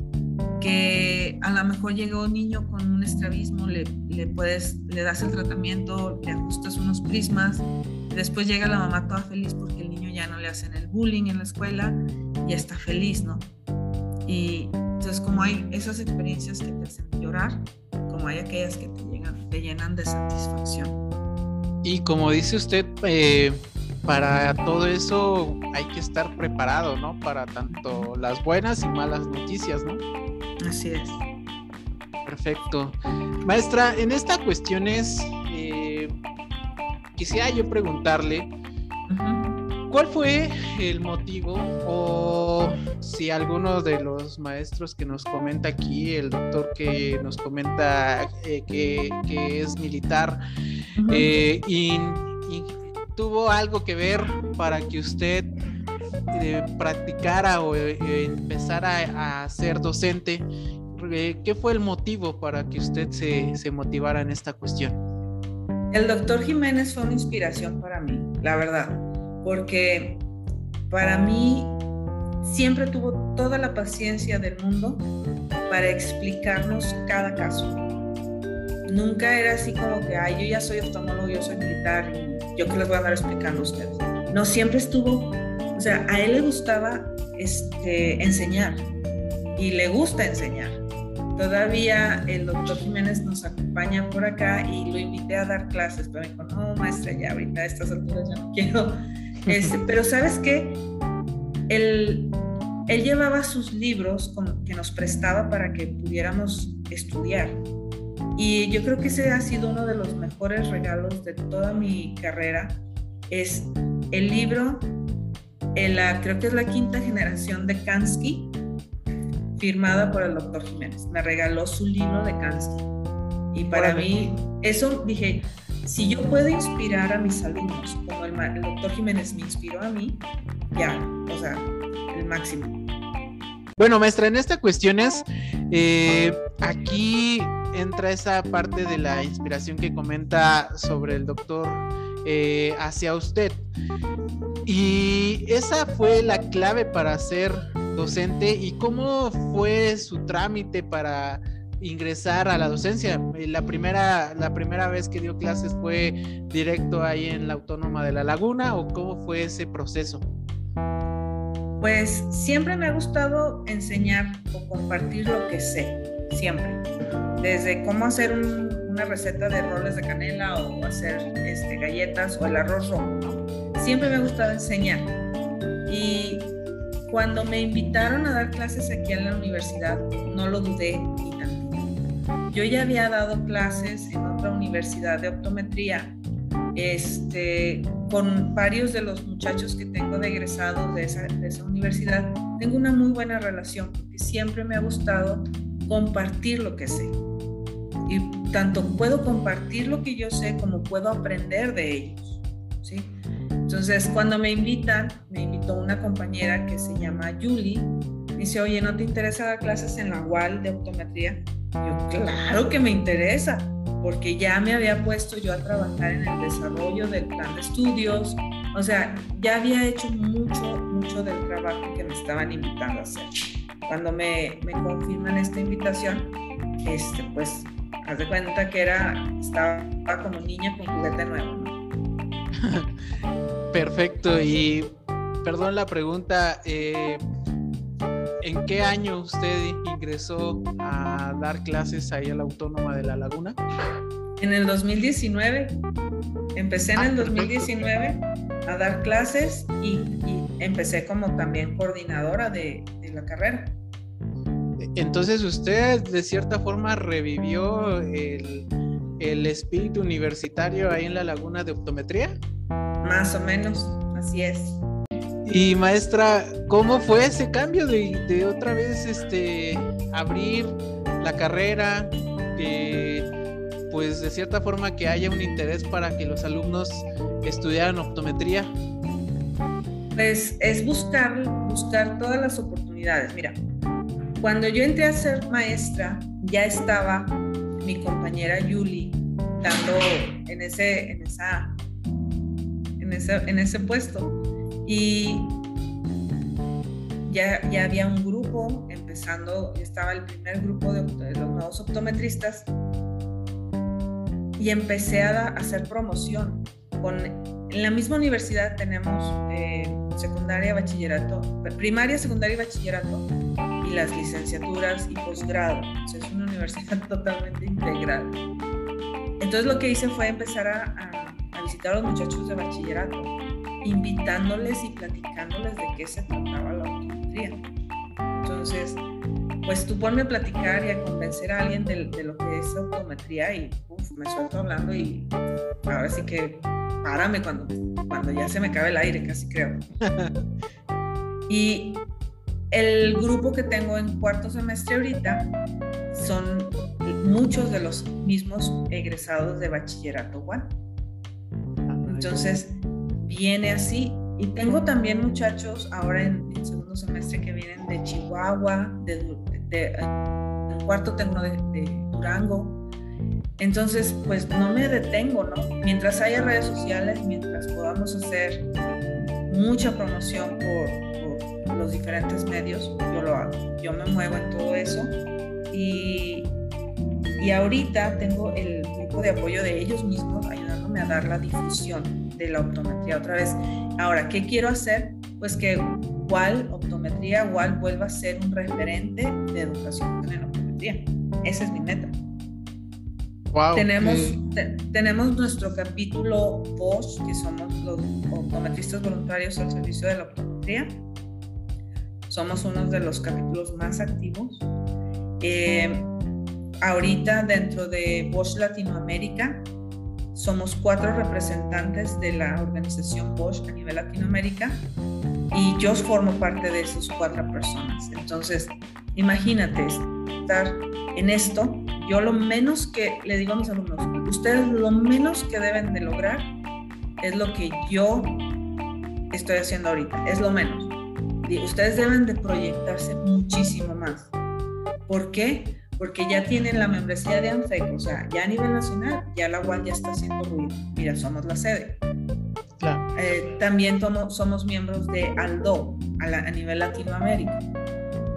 que a lo mejor llegó un niño con un estrabismo, le, le, puedes, le das el tratamiento, le ajustas unos prismas, después llega la mamá toda feliz porque ya no le hacen el bullying en la escuela y está feliz, ¿no? Y entonces como hay esas experiencias que te hacen llorar, como hay aquellas que te, llegan, te llenan de satisfacción. Y como dice usted, eh, para todo eso hay que estar preparado, ¿no? Para tanto las buenas y malas noticias, ¿no? Así es. Perfecto. Maestra, en esta cuestión es, eh, quisiera yo preguntarle, ¿Cuál fue el motivo o si alguno de los maestros que nos comenta aquí, el doctor que nos comenta eh, que, es militar, eh, y, tuvo algo que ver para que usted eh, practicara o empezara a, ser docente? ¿Qué fue el motivo para que usted se, se motivara en esta cuestión? El doctor Jiménez fue una inspiración para mí, la verdad porque para mí siempre tuvo toda la paciencia del mundo para explicarnos cada caso. Nunca era así como que, ay, yo ya soy oftalmólogo, yo soy militar, yo que les voy a dar explicando a ustedes. No, siempre estuvo, o sea, a él le gustaba este, enseñar y le gusta enseñar. Todavía el doctor Jiménez nos acompaña por acá y lo invité a dar clases, pero me dijo, no, maestra, ya ahorita a estas alturas ya no quiero este, pero sabes qué, él, él llevaba sus libros que nos prestaba para que pudiéramos estudiar. Y yo creo que ese ha sido uno de los mejores regalos de toda mi carrera. Es el libro, la, creo que es la quinta generación de Kansky, firmada por el doctor Jiménez. Me regaló su libro de Kansky. Y para mí, eso dije, si yo puedo inspirar a mis alumnos, como el, doctor Jiménez me inspiró a mí, ya, o sea, el máximo. Bueno, maestra, en esta cuestión es, eh, aquí entra esa parte de la inspiración que comenta sobre el doctor eh, hacia usted. Y esa fue la clave para ser docente y cómo fue su trámite para ingresar a la docencia. La primera, la primera vez que dio clases fue directo ahí en la Autónoma de La Laguna o cómo fue ese proceso? Pues siempre me ha gustado enseñar o compartir lo que sé, siempre. Desde cómo hacer una receta de roles de canela o hacer este, galletas o el arroz rojo. Siempre me ha gustado enseñar. Y cuando me invitaron a dar clases aquí en la universidad, no lo dudé yo ya había dado clases en otra universidad de optometría este, con varios de los muchachos que tengo de egresados de esa, de esa universidad. Tengo una muy buena relación porque siempre me ha gustado compartir lo que sé. Y tanto puedo compartir lo que yo sé como puedo aprender de ellos. ¿sí? Entonces, cuando me invitan, me invitó una compañera que se llama Julie. Dice, oye, ¿no te interesa dar clases en la UAL de optometría? Yo, claro que me interesa, porque ya me había puesto yo a trabajar en el desarrollo del plan de estudios, o sea, ya había hecho mucho, mucho del trabajo que me estaban invitando a hacer. Cuando me, me confirman esta invitación, este, pues, haz de cuenta que era, estaba como niña con juguete nuevo. Perfecto, y perdón la pregunta, eh, ¿En qué año usted ingresó a dar clases ahí a la Autónoma de La Laguna? En el 2019, empecé en ah, el 2019 a dar clases y, empecé como también coordinadora de, la carrera. Entonces usted de cierta forma revivió el, el espíritu universitario ahí en la laguna de optometría. Más o menos, así es. Y maestra, ¿cómo fue ese cambio de, otra vez este, abrir la carrera? pues de cierta forma que haya un interés para que los alumnos estudiaran optometría. Pues es buscar, buscar todas las oportunidades. Mira, cuando yo entré a ser maestra, ya estaba mi compañera Yuli dando en ese, en esa, en ese, en ese puesto. Y ya, ya había un grupo empezando, estaba el primer grupo de, los nuevos optometristas y empecé a, hacer promoción. Con, en la misma universidad tenemos eh, secundaria, bachillerato, primaria, secundaria y bachillerato y las licenciaturas y posgrado. es una universidad totalmente integral. Entonces lo que hice fue empezar a, a visitar a los muchachos de bachillerato invitándoles y platicándoles de qué se trataba la optometría. Entonces, pues tú ponme a platicar y a convencer a alguien de, lo que es optometría y me suelto hablando y ahora sí que párame cuando, cuando ya se me cabe el aire, casi creo. y el grupo que tengo en cuarto semestre ahorita son muchos de los mismos egresados de bachillerato igual. Entonces, viene así. Y tengo también muchachos ahora en, el segundo semestre que vienen de Chihuahua, de, cuarto tengo de, Durango. Entonces, pues no me detengo, ¿no? Mientras haya redes sociales, mientras podamos hacer mucha promoción por, por los diferentes medios, yo lo hago. Yo me muevo en todo eso. Y, y ahorita tengo el grupo de apoyo de ellos mismos ayudándome a dar la difusión de la optometría otra vez. Ahora, ¿qué quiero hacer? Pues que igual optometría igual vuelva a ser un referente de educación en optometría. Esa es mi meta. tenemos, tenemos nuestro capítulo Bosch, que somos los optometristas voluntarios al servicio de la optometría. Somos uno de los capítulos más activos. Eh, ahorita dentro de Bosch Latinoamérica somos cuatro representantes de la organización Bosch a nivel Latinoamérica y yo formo parte de esas cuatro personas. Entonces, imagínate estar en esto. Yo lo menos que le digo a mis alumnos, ustedes lo menos que deben de lograr es lo que yo estoy haciendo ahorita, es lo menos. Ustedes deben de proyectarse muchísimo más. ¿Por qué? Porque ya tienen la membresía de ANFEC, o sea, ya a nivel nacional, ya la UAL ya está haciendo ruido. Mira, somos la sede. Eh, también somos miembros de ALDO a, nivel Latinoamérica.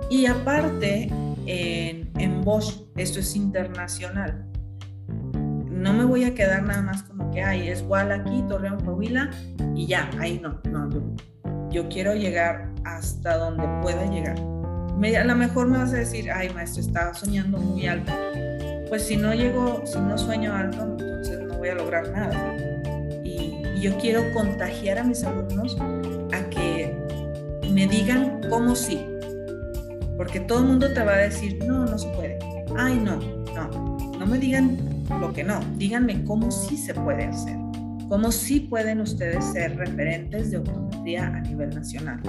Y aparte, en, en Bosch, esto es internacional. No me voy a quedar nada más como que, ay, es igual aquí, Torreón, Coahuila, y ya, ahí no, no, yo, yo quiero llegar hasta donde pueda llegar a lo mejor me vas a decir, ay maestro, estaba soñando muy alto. Pues si no llego, si no sueño alto, entonces no voy a lograr nada. Y, yo quiero contagiar a mis alumnos a que me digan cómo sí. Porque todo el mundo te va a decir, no, no se puede. Ay, no, no. No me digan lo que no. Díganme cómo sí se puede hacer. Cómo sí pueden ustedes ser referentes de optometría a nivel nacional.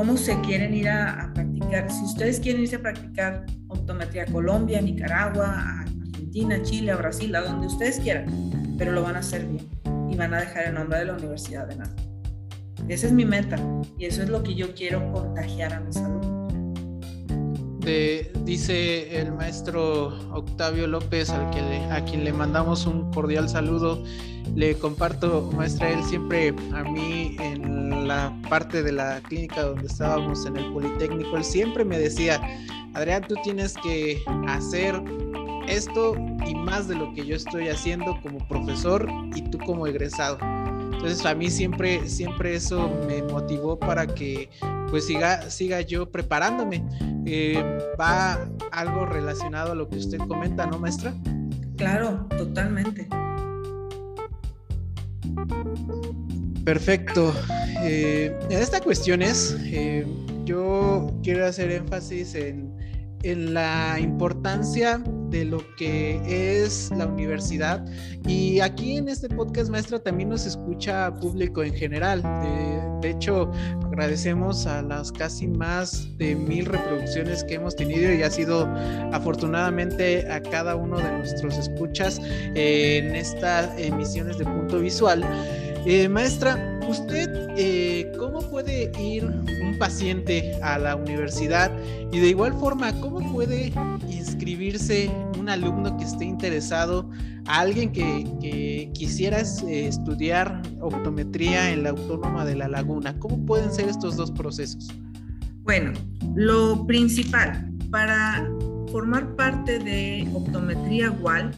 Cómo se quieren ir a, a si ustedes quieren irse a practicar optometría a Colombia, Nicaragua, a Argentina, Chile, a Brasil, a donde ustedes quieran, pero lo van a hacer bien y van a dejar el nombre de la Universidad de Nada. Esa es mi meta y eso es lo que yo quiero contagiar a mis alumnos. dice el maestro Octavio López, al que a quien le mandamos un cordial saludo. Le comparto, maestra, él siempre a mí en la parte de la clínica donde estábamos en el Politécnico, él siempre me decía, Adrián, tú tienes que hacer esto y más de lo que yo estoy haciendo como profesor y tú como egresado. Entonces a mí siempre, siempre eso me motivó para que pues siga, siga yo preparándome. Eh, va algo relacionado a lo que usted comenta, ¿no, maestra? Claro, totalmente. Perfecto. Eh, en esta cuestión es, eh, yo quiero hacer énfasis en, en la importancia de lo que es la universidad. Y aquí en este podcast, maestra, también nos escucha público en general. De, hecho, agradecemos a las casi más de mil reproducciones que hemos tenido y ha sido afortunadamente a cada uno de nuestros escuchas en estas emisiones de punto visual. Eh, maestra, ¿usted eh, cómo puede ir un paciente a la universidad? Y de igual forma, ¿cómo puede inscribirse un alumno que esté interesado, a alguien que, quisiera eh, estudiar optometría en la Autónoma de La Laguna? ¿Cómo pueden ser estos dos procesos? Bueno, lo principal para formar parte de optometría igual,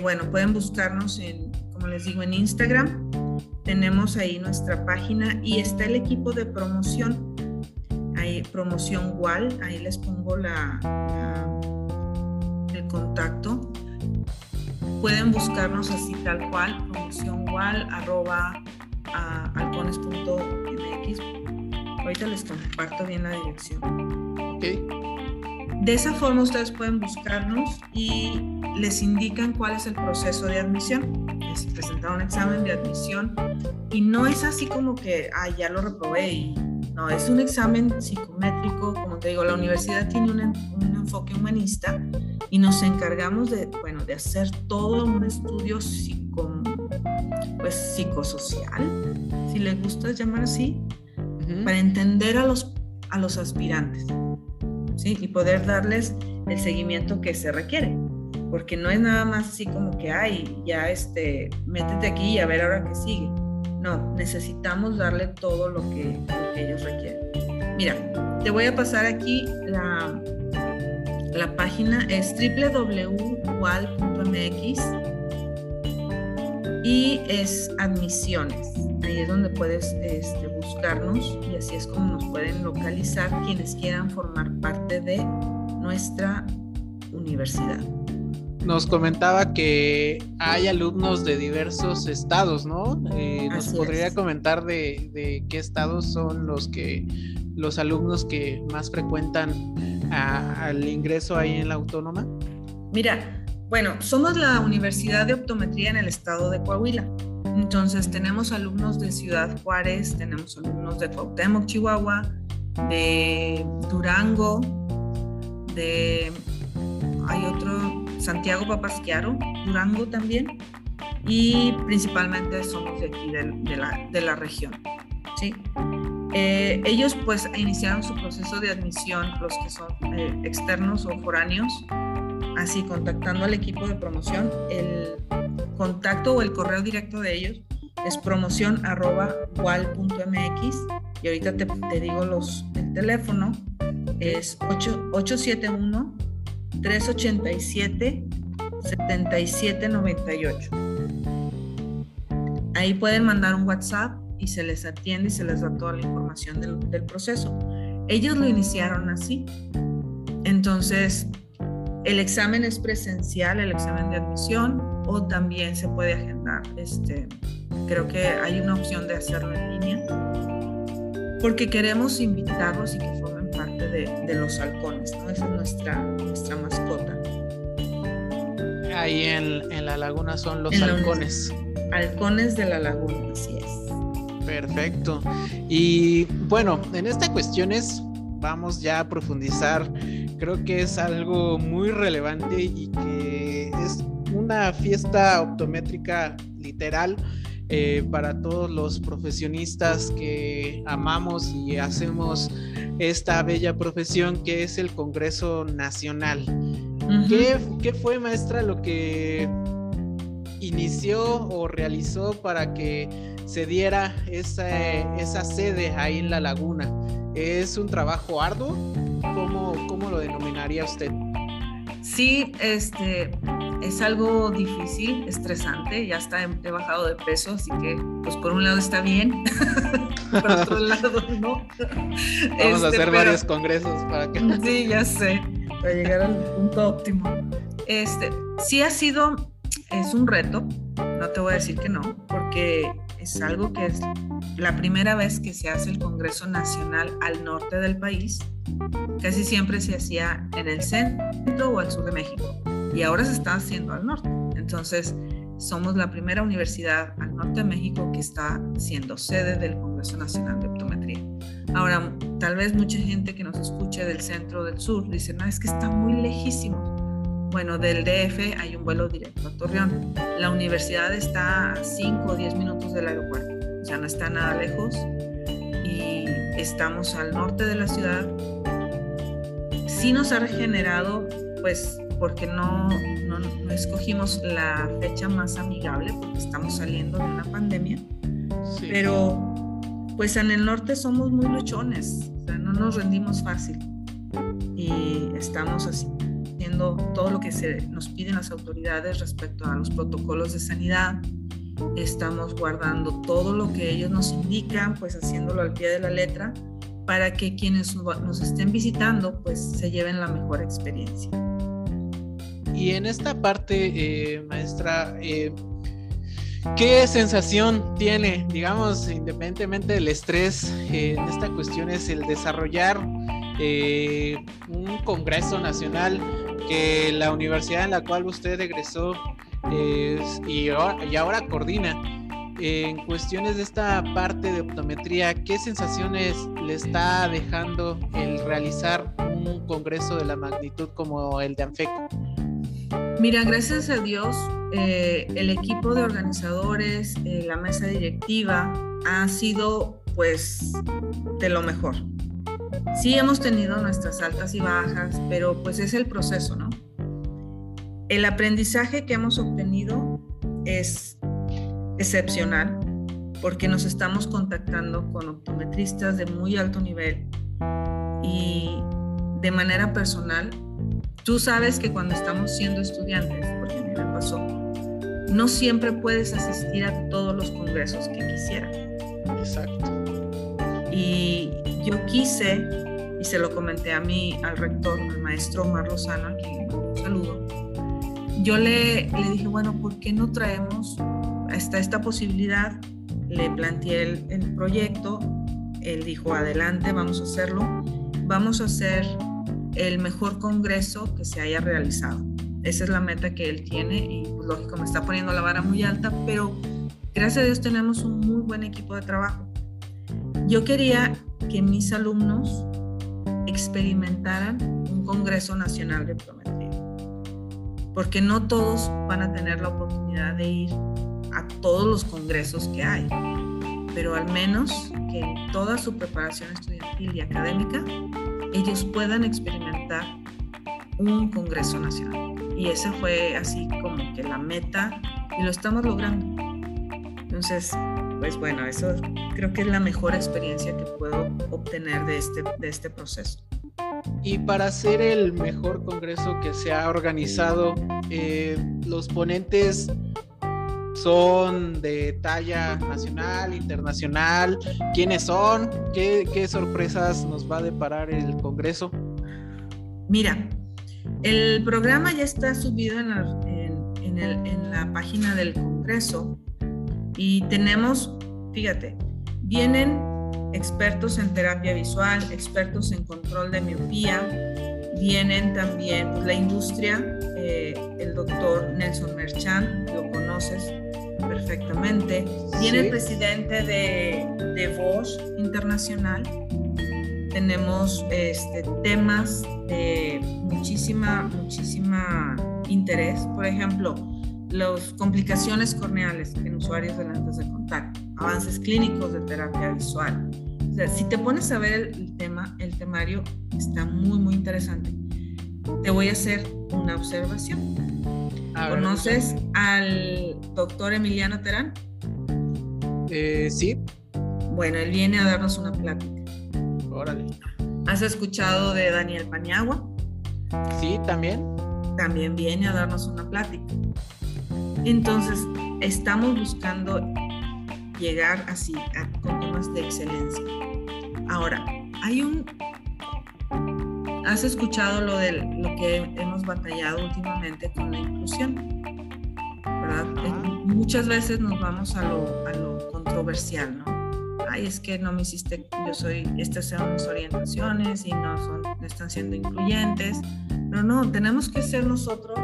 bueno, pueden buscarnos en, como les digo, en Instagram tenemos ahí nuestra página y está el equipo de promoción. Ahí, promoción WAL, ahí les pongo la, el contacto. Pueden buscarnos así tal cual, promoción arroba. Ahorita les comparto bien la dirección. Ok. De esa forma ustedes pueden buscarnos y les indican cuál es el proceso de admisión. Es presentar un examen de admisión y no es así como que, ah, ya lo reprobé. Y, no, es un examen psicométrico. Como te digo, la universidad tiene un, un enfoque humanista y nos encargamos de, bueno, de hacer todo un estudio psico, pues, psicosocial, si les gusta llamar así, para entender a los, a los aspirantes. Y poder darles el seguimiento que se requiere. Porque no es nada más así como que, ay, ya este, métete aquí y a ver ahora qué sigue. No, necesitamos darle todo lo que, ellos requieren. Mira, te voy a pasar aquí la, la página, es www.wal.mx y es admisiones. Ahí es donde puedes este, buscarnos y así es como nos pueden localizar quienes quieran formar parte de nuestra universidad. Nos comentaba que hay alumnos de diversos estados, ¿no? Eh, ¿Nos podría comentar de, qué estados son los que los alumnos que más frecuentan al ingreso ahí en la autónoma? Mira, bueno, somos la Universidad de Optometría en el estado de Coahuila. Entonces tenemos alumnos de Ciudad Juárez, tenemos alumnos de Cuauhtémoc, Chihuahua, de Durango, de hay otro Santiago Papasquiaro, Durango también, y principalmente somos de aquí de, la, región. ¿sí? Eh, ellos pues iniciaron su proceso de admisión, los que son eh, externos o foráneos, así contactando al equipo de promoción. El contacto o el correo directo de ellos es promoción arroba y ahorita te, digo los, el teléfono es 871 387 7798 ahí pueden mandar un WhatsApp y se les atiende y se les da toda la información del proceso. Ellos lo iniciaron así. Entonces el examen es presencial, el examen de admisión, o también se puede agendar. Este, creo que hay una opción de hacerlo en línea, porque queremos invitarlos y que formen parte de, los halcones, ¿no? Esa es nuestra, nuestra mascota. Ahí en, la laguna son los halcones. halcones de la laguna, así es. Perfecto. Y bueno, en esta cuestión es vamos ya a profundizar, creo que es algo muy relevante y que es una fiesta optométrica literal eh, para todos los profesionistas que amamos y hacemos esta bella profesión que es el Congreso Nacional. ¿Qué, fue, maestra, lo que inició o realizó para que se diera esa, esa sede ahí en la laguna? ¿Es un trabajo arduo? ¿Cómo, cómo lo denominaría usted? Sí, este, es algo difícil, estresante, ya está, he bajado de peso, así que pues por un lado está bien, por otro lado no. Vamos a este, hacer varios congresos para que... Sí, ya sé, para llegar al punto óptimo. Este, sí ha sido, es un reto, no te voy a decir que no, porque es algo que es la primera vez que se hace el Congreso Nacional al norte del país. Casi siempre se hacía en el centro o al sur de México y ahora se está haciendo al norte. Entonces, somos la primera universidad al norte de México que está siendo sede del Congreso Nacional de Optometría. Ahora, tal vez mucha gente que nos escuche del centro o del sur dice, no, es que está muy lejísimo. Bueno, del DF hay un vuelo directo a Torreón. La universidad está a 5 o 10 minutos del aeropuerto, o sea, no está nada lejos. Y estamos al norte de la ciudad. Sí nos ha regenerado, pues, porque no, no, no escogimos la fecha más amigable, porque estamos saliendo de una pandemia. Sí. Pero, pues, en el norte somos muy luchones, o sea, no nos rendimos fácil. Y estamos así todo lo que se nos piden las autoridades respecto a los protocolos de sanidad. Estamos guardando todo lo que ellos nos indican, pues haciéndolo al pie de la letra para que quienes nos estén visitando pues se lleven la mejor experiencia. Y en esta parte, eh, maestra, eh, ¿qué sensación tiene, digamos, independientemente del estrés, eh, en esta cuestión es el desarrollar un Congreso Nacional que la universidad en la cual usted egresó y, ahora, coordina en cuestiones de esta parte de optometría, ¿qué sensaciones le está dejando el realizar un congreso de la magnitud como el de ANFECO? Mira, gracias a Dios, eh, el equipo de organizadores, eh, la mesa directiva, ha sido pues de lo mejor. Sí hemos tenido nuestras altas y bajas, pero pues es el proceso, ¿no? El aprendizaje que hemos obtenido es excepcional porque nos estamos contactando con optometristas de muy alto nivel y de manera personal, tú sabes que cuando estamos siendo estudiantes, porque a mí me pasó, no siempre puedes asistir a todos los congresos que quisieran. Exacto. Y yo quise, y se lo comenté a mí, al rector, al maestro Omar Lozano, a quien un saludo, yo le, le dije, bueno, ¿por qué no traemos hasta esta posibilidad? Le planteé el, el proyecto, él dijo, adelante, vamos a hacerlo, vamos a hacer el mejor congreso que se haya realizado. Esa es la meta que él tiene y pues, lógico me está poniendo la vara muy alta, pero gracias a Dios tenemos un muy buen equipo de trabajo. Yo quería que mis alumnos experimentaran un Congreso Nacional de Optometría, porque no todos van a tener la oportunidad de ir a todos los congresos que hay, pero al menos que en toda su preparación estudiantil y académica ellos puedan experimentar un Congreso Nacional. Y esa fue así como que la meta y lo estamos logrando. Entonces, pues bueno, eso creo que es la mejor experiencia que puedo obtener de este, de este proceso. Y para hacer el mejor congreso que se ha organizado, eh, los ponentes son de talla nacional, internacional. ¿Quiénes son? ¿Qué, qué sorpresas nos va a deparar el congreso? Mira, el programa ya está subido en en, el, en la página del congreso y tenemos, fíjate, vienen expertos en terapia visual, expertos en control de miopía, vienen también pues, la industria, eh, el doctor Nelson Merchant, lo conoces perfectamente, viene el presidente de, de Bosch Internacional, tenemos este, temas de muchísima, muchísima interés, por ejemplo, las complicaciones corneales en usuarios de lentes de contacto, avances clínicos de terapia visual. O sea, si te pones a ver el, tema, el temario está muy, muy interesante. Te voy a hacer una observación. ¿Conoces al doctor Emiliano Terán? Eh, sí. Bueno, él viene a darnos una plática. Órale. ¿Has escuchado de Daniel Paniagua? Sí, también. También viene a darnos una plática. Entonces, estamos buscando llegar así a, con temas de excelencia. Ahora, hay un has escuchado lo de lo que hemos batallado últimamente con la inclusión, ¿verdad? Muchas veces nos vamos a lo, a lo controversial, ¿no? Ay, es que no me hiciste, yo soy, estas son mis orientaciones y no, son, no están siendo incluyentes. Pero no, tenemos que ser nosotros,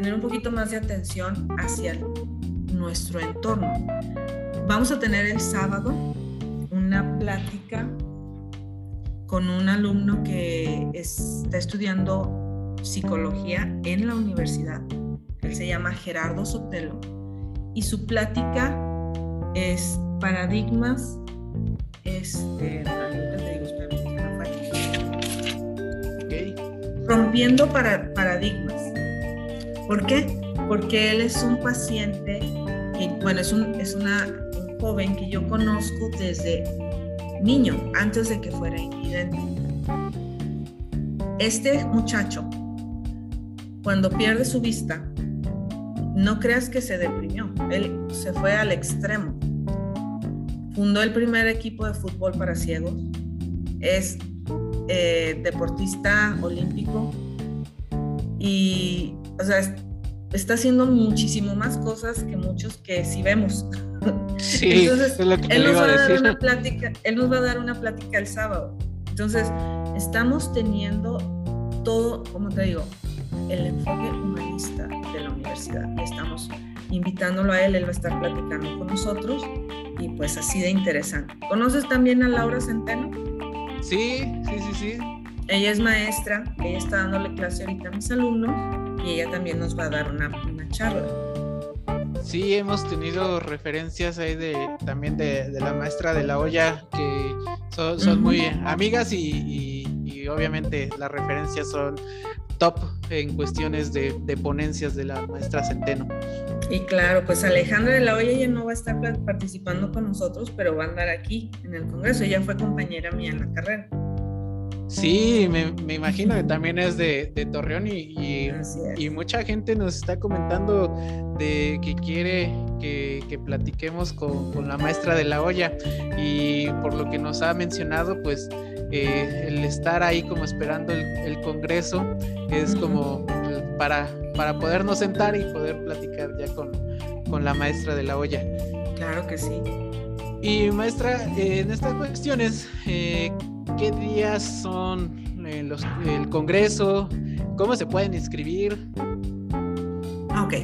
tener un poquito más de atención hacia nuestro entorno. Vamos a tener el sábado una plática con un alumno que está estudiando psicología en la universidad. Él se llama Gerardo Sotelo y su plática es paradigmas. Este, Rompiendo para, paradigmas. ¿Por qué? Porque él es un paciente, bueno, es, un, es un joven que yo conozco desde niño, antes de que fuera invidente. Este muchacho, cuando pierde su vista, no creas que se deprimió, él se fue al extremo. Fundó el primer equipo de fútbol para ciegos, es eh, deportista olímpico y, o sea, está haciendo muchísimo más cosas que muchos que sí vemos. Sí, Entonces, es lo que él, nos va a dar una plática, él nos va a dar una plática el sábado. Entonces, estamos teniendo todo, como te digo, el enfoque humanista de la universidad. Estamos invitándolo a él, él va a estar platicando con nosotros y pues así de interesante. ¿Conoces también a Laura Centeno? Sí, sí, sí, sí. Ella es maestra, ella está dándole clase ahorita a mis alumnos y ella también nos va a dar una, una charla. Sí, hemos tenido referencias ahí de también de, la maestra de la olla que son, muy amigas y, obviamente las referencias son top en cuestiones de, de, ponencias de la maestra Centeno. Y claro, pues Alejandra de la Olla ya no va a estar participando con nosotros, pero va a andar aquí en el Congreso. Ella fue compañera mía en la carrera. Sí, me, imagino que también es de, Torreón y, y, mucha gente nos está comentando de que quiere que, platiquemos con, la maestra de la olla y por lo que nos ha mencionado, pues eh, el estar ahí como esperando el, Congreso es como para, para podernos sentar y poder platicar ya con, con la maestra de la olla. Claro que sí. Y maestra, en estas cuestiones, eh, ¿qué días son eh, los, el Congreso? ¿Cómo se pueden inscribir? Ah, ok,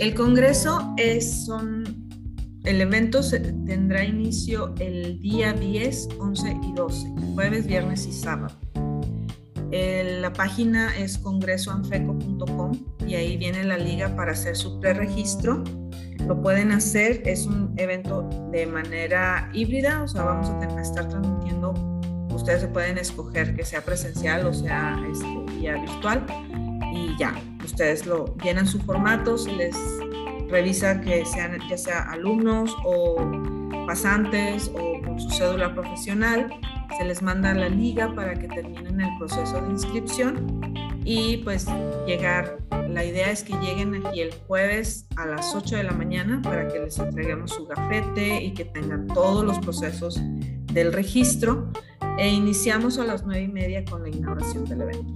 el Congreso es, son, el evento tendrá inicio el día 10, 11 y 12, jueves, viernes y sábado. la página es congresoanfeco.com y ahí viene la liga para hacer su preregistro lo pueden hacer. Es un evento de manera híbrida, o sea, vamos a, estar transmitiendo. Ustedes se pueden escoger que sea presencial o sea este, vía virtual y ya, ustedes lo llenan su formato, se les revisa que sean ya sea alumnos o pasantes o con su cédula profesional, se les manda la liga para que terminen el proceso de inscripción y pues llegar, la idea es que lleguen aquí el jueves a las 8 de la mañana para que les entreguemos su gafete y que tengan todos los procesos del registro e iniciamos a las 9 y media con la inauguración del evento.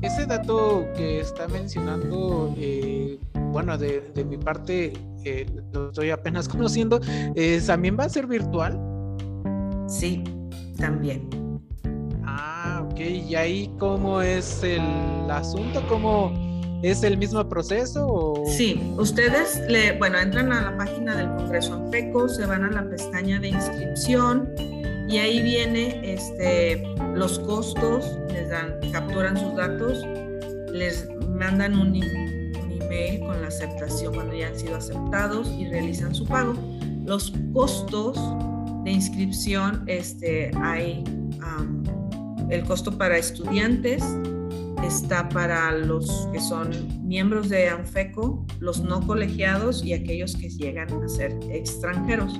Ese dato que está mencionando, eh, bueno, de, mi parte eh, lo estoy apenas conociendo, eh, ¿también va a ser virtual? Sí, también. Ok, ¿y ahí cómo es el asunto? ¿Cómo es el mismo proceso? Sí, ustedes le, bueno, entran a la página del Congreso Anfeco, se van a la pestaña de inscripción y ahí viene este, los costos, les dan, capturan sus datos, les mandan un, email con la aceptación cuando ya han sido aceptados y realizan su pago. Los costos de inscripción, este, hay el costo para estudiantes está para los que son miembros de ANFECO, los no colegiados y aquellos que llegan a ser extranjeros.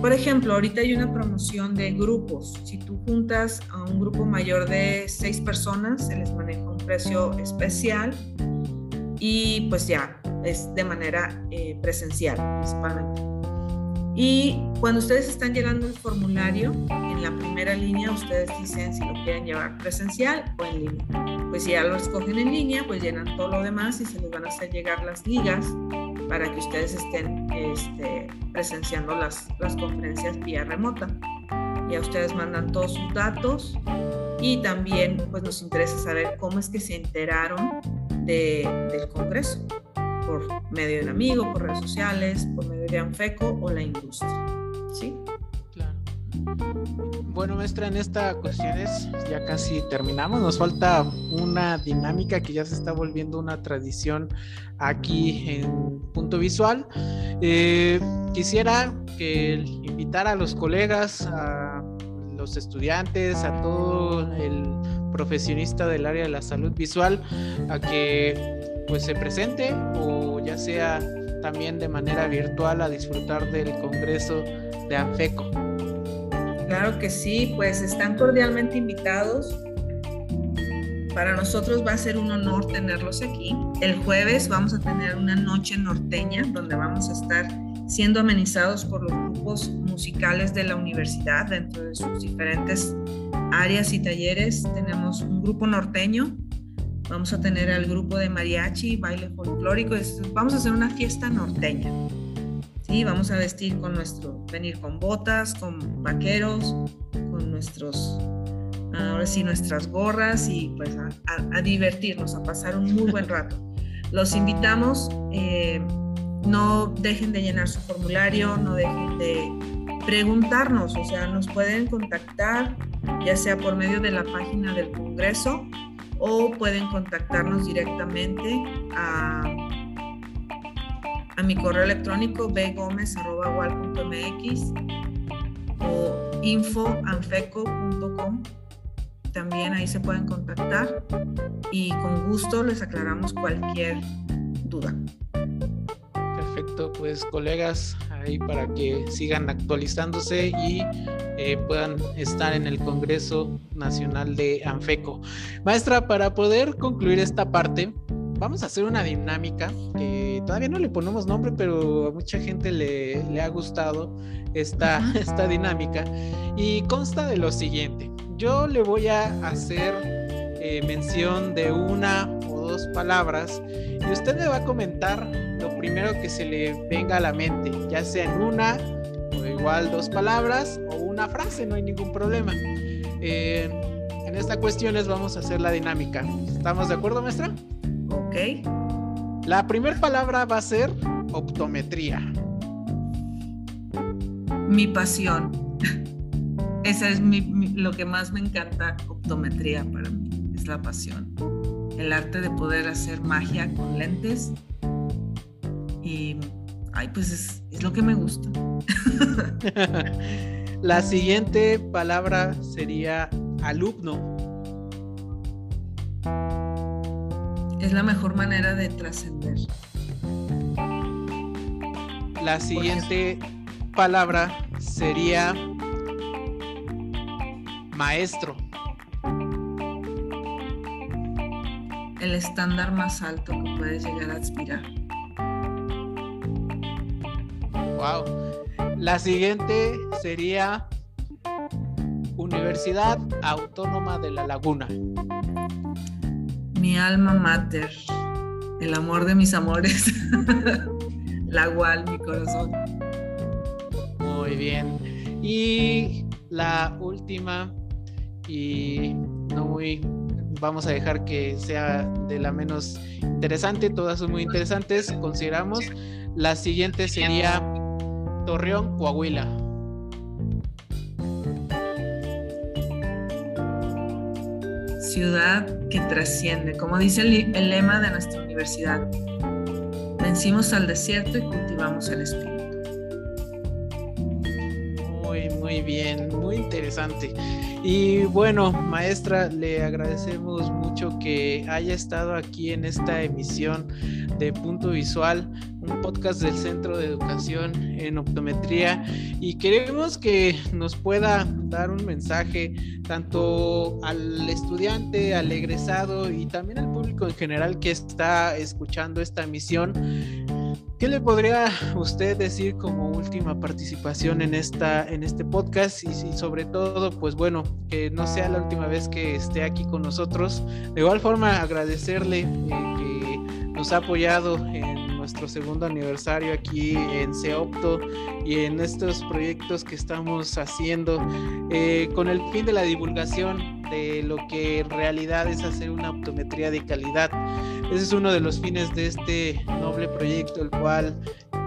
Por ejemplo, ahorita hay una promoción de grupos. Si tú juntas a un grupo mayor de seis personas, se les maneja un precio especial y pues ya es de manera eh, presencial principalmente. Y cuando ustedes están llegando el formulario, en la primera línea ustedes dicen si lo quieren llevar presencial o en línea. Pues si ya lo escogen en línea, pues llenan todo lo demás y se les van a hacer llegar las ligas para que ustedes estén este, presenciando las, las conferencias vía remota. Ya ustedes mandan todos sus datos y también pues nos interesa saber cómo es que se enteraron de, del Congreso por medio de un amigo, por redes sociales, por medio de Anfeco o la industria. ¿Sí? Claro. Bueno, maestra, en esta cuestiones ya casi terminamos. Nos falta una dinámica que ya se está volviendo una tradición aquí en Punto Visual. Eh, quisiera que invitar a los colegas, a los estudiantes, a todo el profesionista del área de la salud visual, a que pues se presente o ya sea también de manera virtual a disfrutar del Congreso de ANFECO. Claro que sí, pues están cordialmente invitados. Para nosotros va a ser un honor tenerlos aquí. El jueves vamos a tener una noche norteña donde vamos a estar siendo amenizados por los grupos musicales de la universidad dentro de sus diferentes áreas y talleres. Tenemos un grupo norteño, vamos a tener al grupo de mariachi, baile folclórico, vamos a hacer una fiesta norteña. Sí, vamos a vestir con nuestro, venir con botas, con vaqueros, con nuestros, ahora sí, nuestras gorras y pues a, divertirnos, a pasar un muy buen rato. Los invitamos, eh, no dejen de llenar su formulario, no dejen de preguntarnos, o sea, nos pueden contactar ya sea por medio de la página del Congreso o pueden contactarnos directamente a, a mi correo electrónico bgomez.mx o infoanfeco.com. También ahí se pueden contactar y con gusto les aclaramos cualquier duda. Perfecto, pues colegas, ahí para que sigan actualizándose y eh, puedan estar en el Congreso Nacional de Anfeco. Maestra, para poder concluir esta parte, vamos a hacer una dinámica que todavía no le ponemos nombre, pero a mucha gente le, ha gustado esta, esta dinámica y consta de lo siguiente. Yo le voy a hacer eh, mención de una o dos palabras y usted me va a comentar lo primero que se le venga a la mente, ya sea en una o igual dos palabras o una frase, no hay ningún problema. Eh, en esta cuestión les vamos a hacer la dinámica. ¿Estamos de acuerdo, maestra? Ok. La primera palabra va a ser optometría. Mi pasión. Esa es lo que más me encanta, optometría para mí, es la pasión. El arte de poder hacer magia con lentes y, ay, pues es, es lo que me gusta. La siguiente palabra sería alumno. Es la mejor manera de trascender. La siguiente palabra sería maestro. El estándar más alto que puedes llegar a aspirar. Wow. La siguiente sería Universidad Autónoma de La Laguna. Mi alma mater, el amor de mis amores, la cual mi corazón. Muy bien. Y la última, y no muy, vamos a dejar que sea de la menos interesante, todas son muy interesantes, consideramos. La siguiente sería Torreón, Coahuila. Ciudad que trasciende, como dice el, lema de nuestra universidad. Vencimos al desierto y cultivamos el espíritu. Muy, muy bien, muy interesante. Y bueno, maestra, le agradecemos mucho que haya estado aquí en esta emisión de Punto Visual un podcast del Centro de Educación en Optometría. Y queremos que nos pueda dar un mensaje tanto al estudiante, al egresado y también al público en general que está escuchando esta emisión ¿Qué le podría usted decir como última participación en, esta, en este podcast? Y, sobre todo, pues bueno, que no sea la última vez que esté aquí con nosotros. De igual forma, agradecerle eh, que nos ha apoyado en nuestro segundo aniversario aquí en Seopto y en estos proyectos que estamos haciendo eh, con el fin de la divulgación de lo que en realidad es hacer una optometría de calidad. Ese es uno de los fines de este noble proyecto, el cual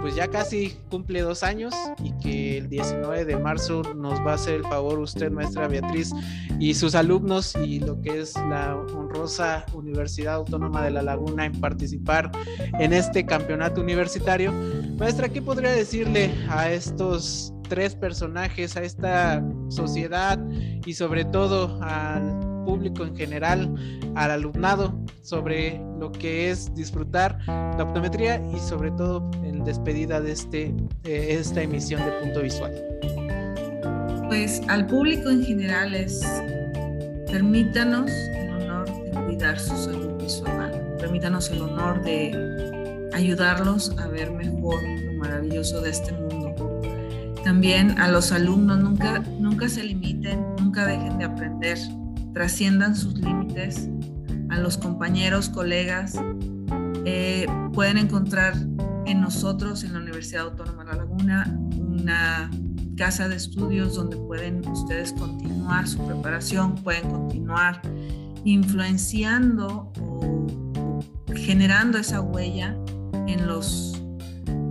pues ya casi cumple dos años y que el 19 de marzo nos va a hacer el favor usted, maestra Beatriz, y sus alumnos y lo que es la honrosa Universidad Autónoma de La Laguna en participar en este campeonato universitario. Maestra, ¿qué podría decirle a estos tres personajes, a esta sociedad y sobre todo al público en general, al alumnado, sobre lo que es disfrutar la optometría y sobre todo en despedida de este, esta emisión de punto visual. Pues al público en general es, permítanos el honor de cuidar su salud visual, permítanos el honor de ayudarlos a ver mejor lo maravilloso de este mundo. También a los alumnos nunca, nunca se limiten, nunca dejen de aprender trasciendan sus límites, a los compañeros, colegas, eh, pueden encontrar en nosotros, en la Universidad Autónoma de La Laguna, una casa de estudios donde pueden ustedes continuar su preparación, pueden continuar influenciando o generando esa huella en los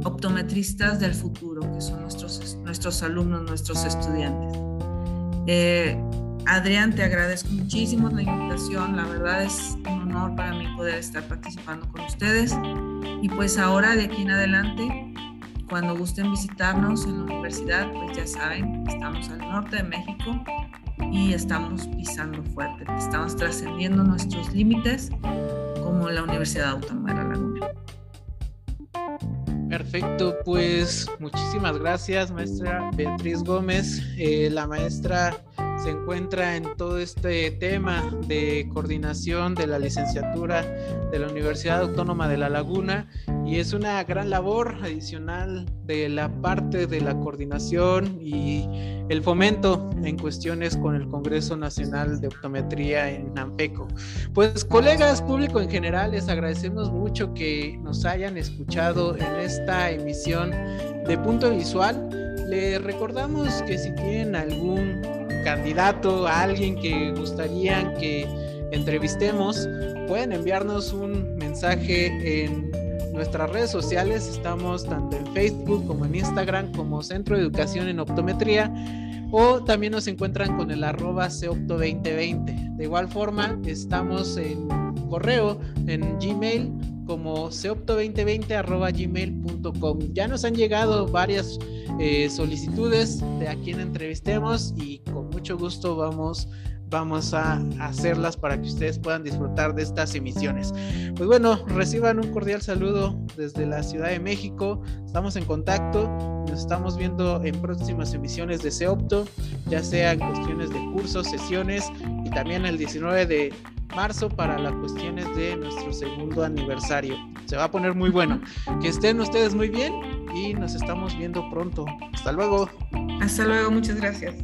optometristas del futuro, que son nuestros, nuestros alumnos, nuestros estudiantes. Eh, Adrián, te agradezco muchísimo la invitación. La verdad es un honor para mí poder estar participando con ustedes. Y pues ahora de aquí en adelante, cuando gusten visitarnos en la universidad, pues ya saben, estamos al norte de México y estamos pisando fuerte. Estamos trascendiendo nuestros límites como la Universidad Autónoma de La Laguna. Perfecto, pues muchísimas gracias, maestra Beatriz Gómez, eh, la maestra se encuentra en todo este tema de coordinación de la licenciatura de la Universidad Autónoma de La Laguna y es una gran labor adicional de la parte de la coordinación y el fomento en cuestiones con el Congreso Nacional de Optometría en Ampeco. Pues colegas, público en general, les agradecemos mucho que nos hayan escuchado en esta emisión de Punto Visual. Les recordamos que si tienen algún candidato, a alguien que gustaría que entrevistemos, pueden enviarnos un mensaje en nuestras redes sociales. Estamos tanto en Facebook como en Instagram como Centro de Educación en Optometría o también nos encuentran con el arroba Ceopto2020. De igual forma, estamos en correo, en Gmail como ceopto2020 Ya nos han llegado varias eh, solicitudes de a quien entrevistemos y con mucho gusto vamos vamos a hacerlas para que ustedes puedan disfrutar de estas emisiones. Pues bueno, reciban un cordial saludo desde la Ciudad de México. Estamos en contacto, nos estamos viendo en próximas emisiones de Seopto, ya sea en cuestiones de cursos, sesiones y también el 19 de marzo para las cuestiones de nuestro segundo aniversario. Se va a poner muy bueno. Que estén ustedes muy bien y nos estamos viendo pronto. Hasta luego. Hasta luego, muchas gracias.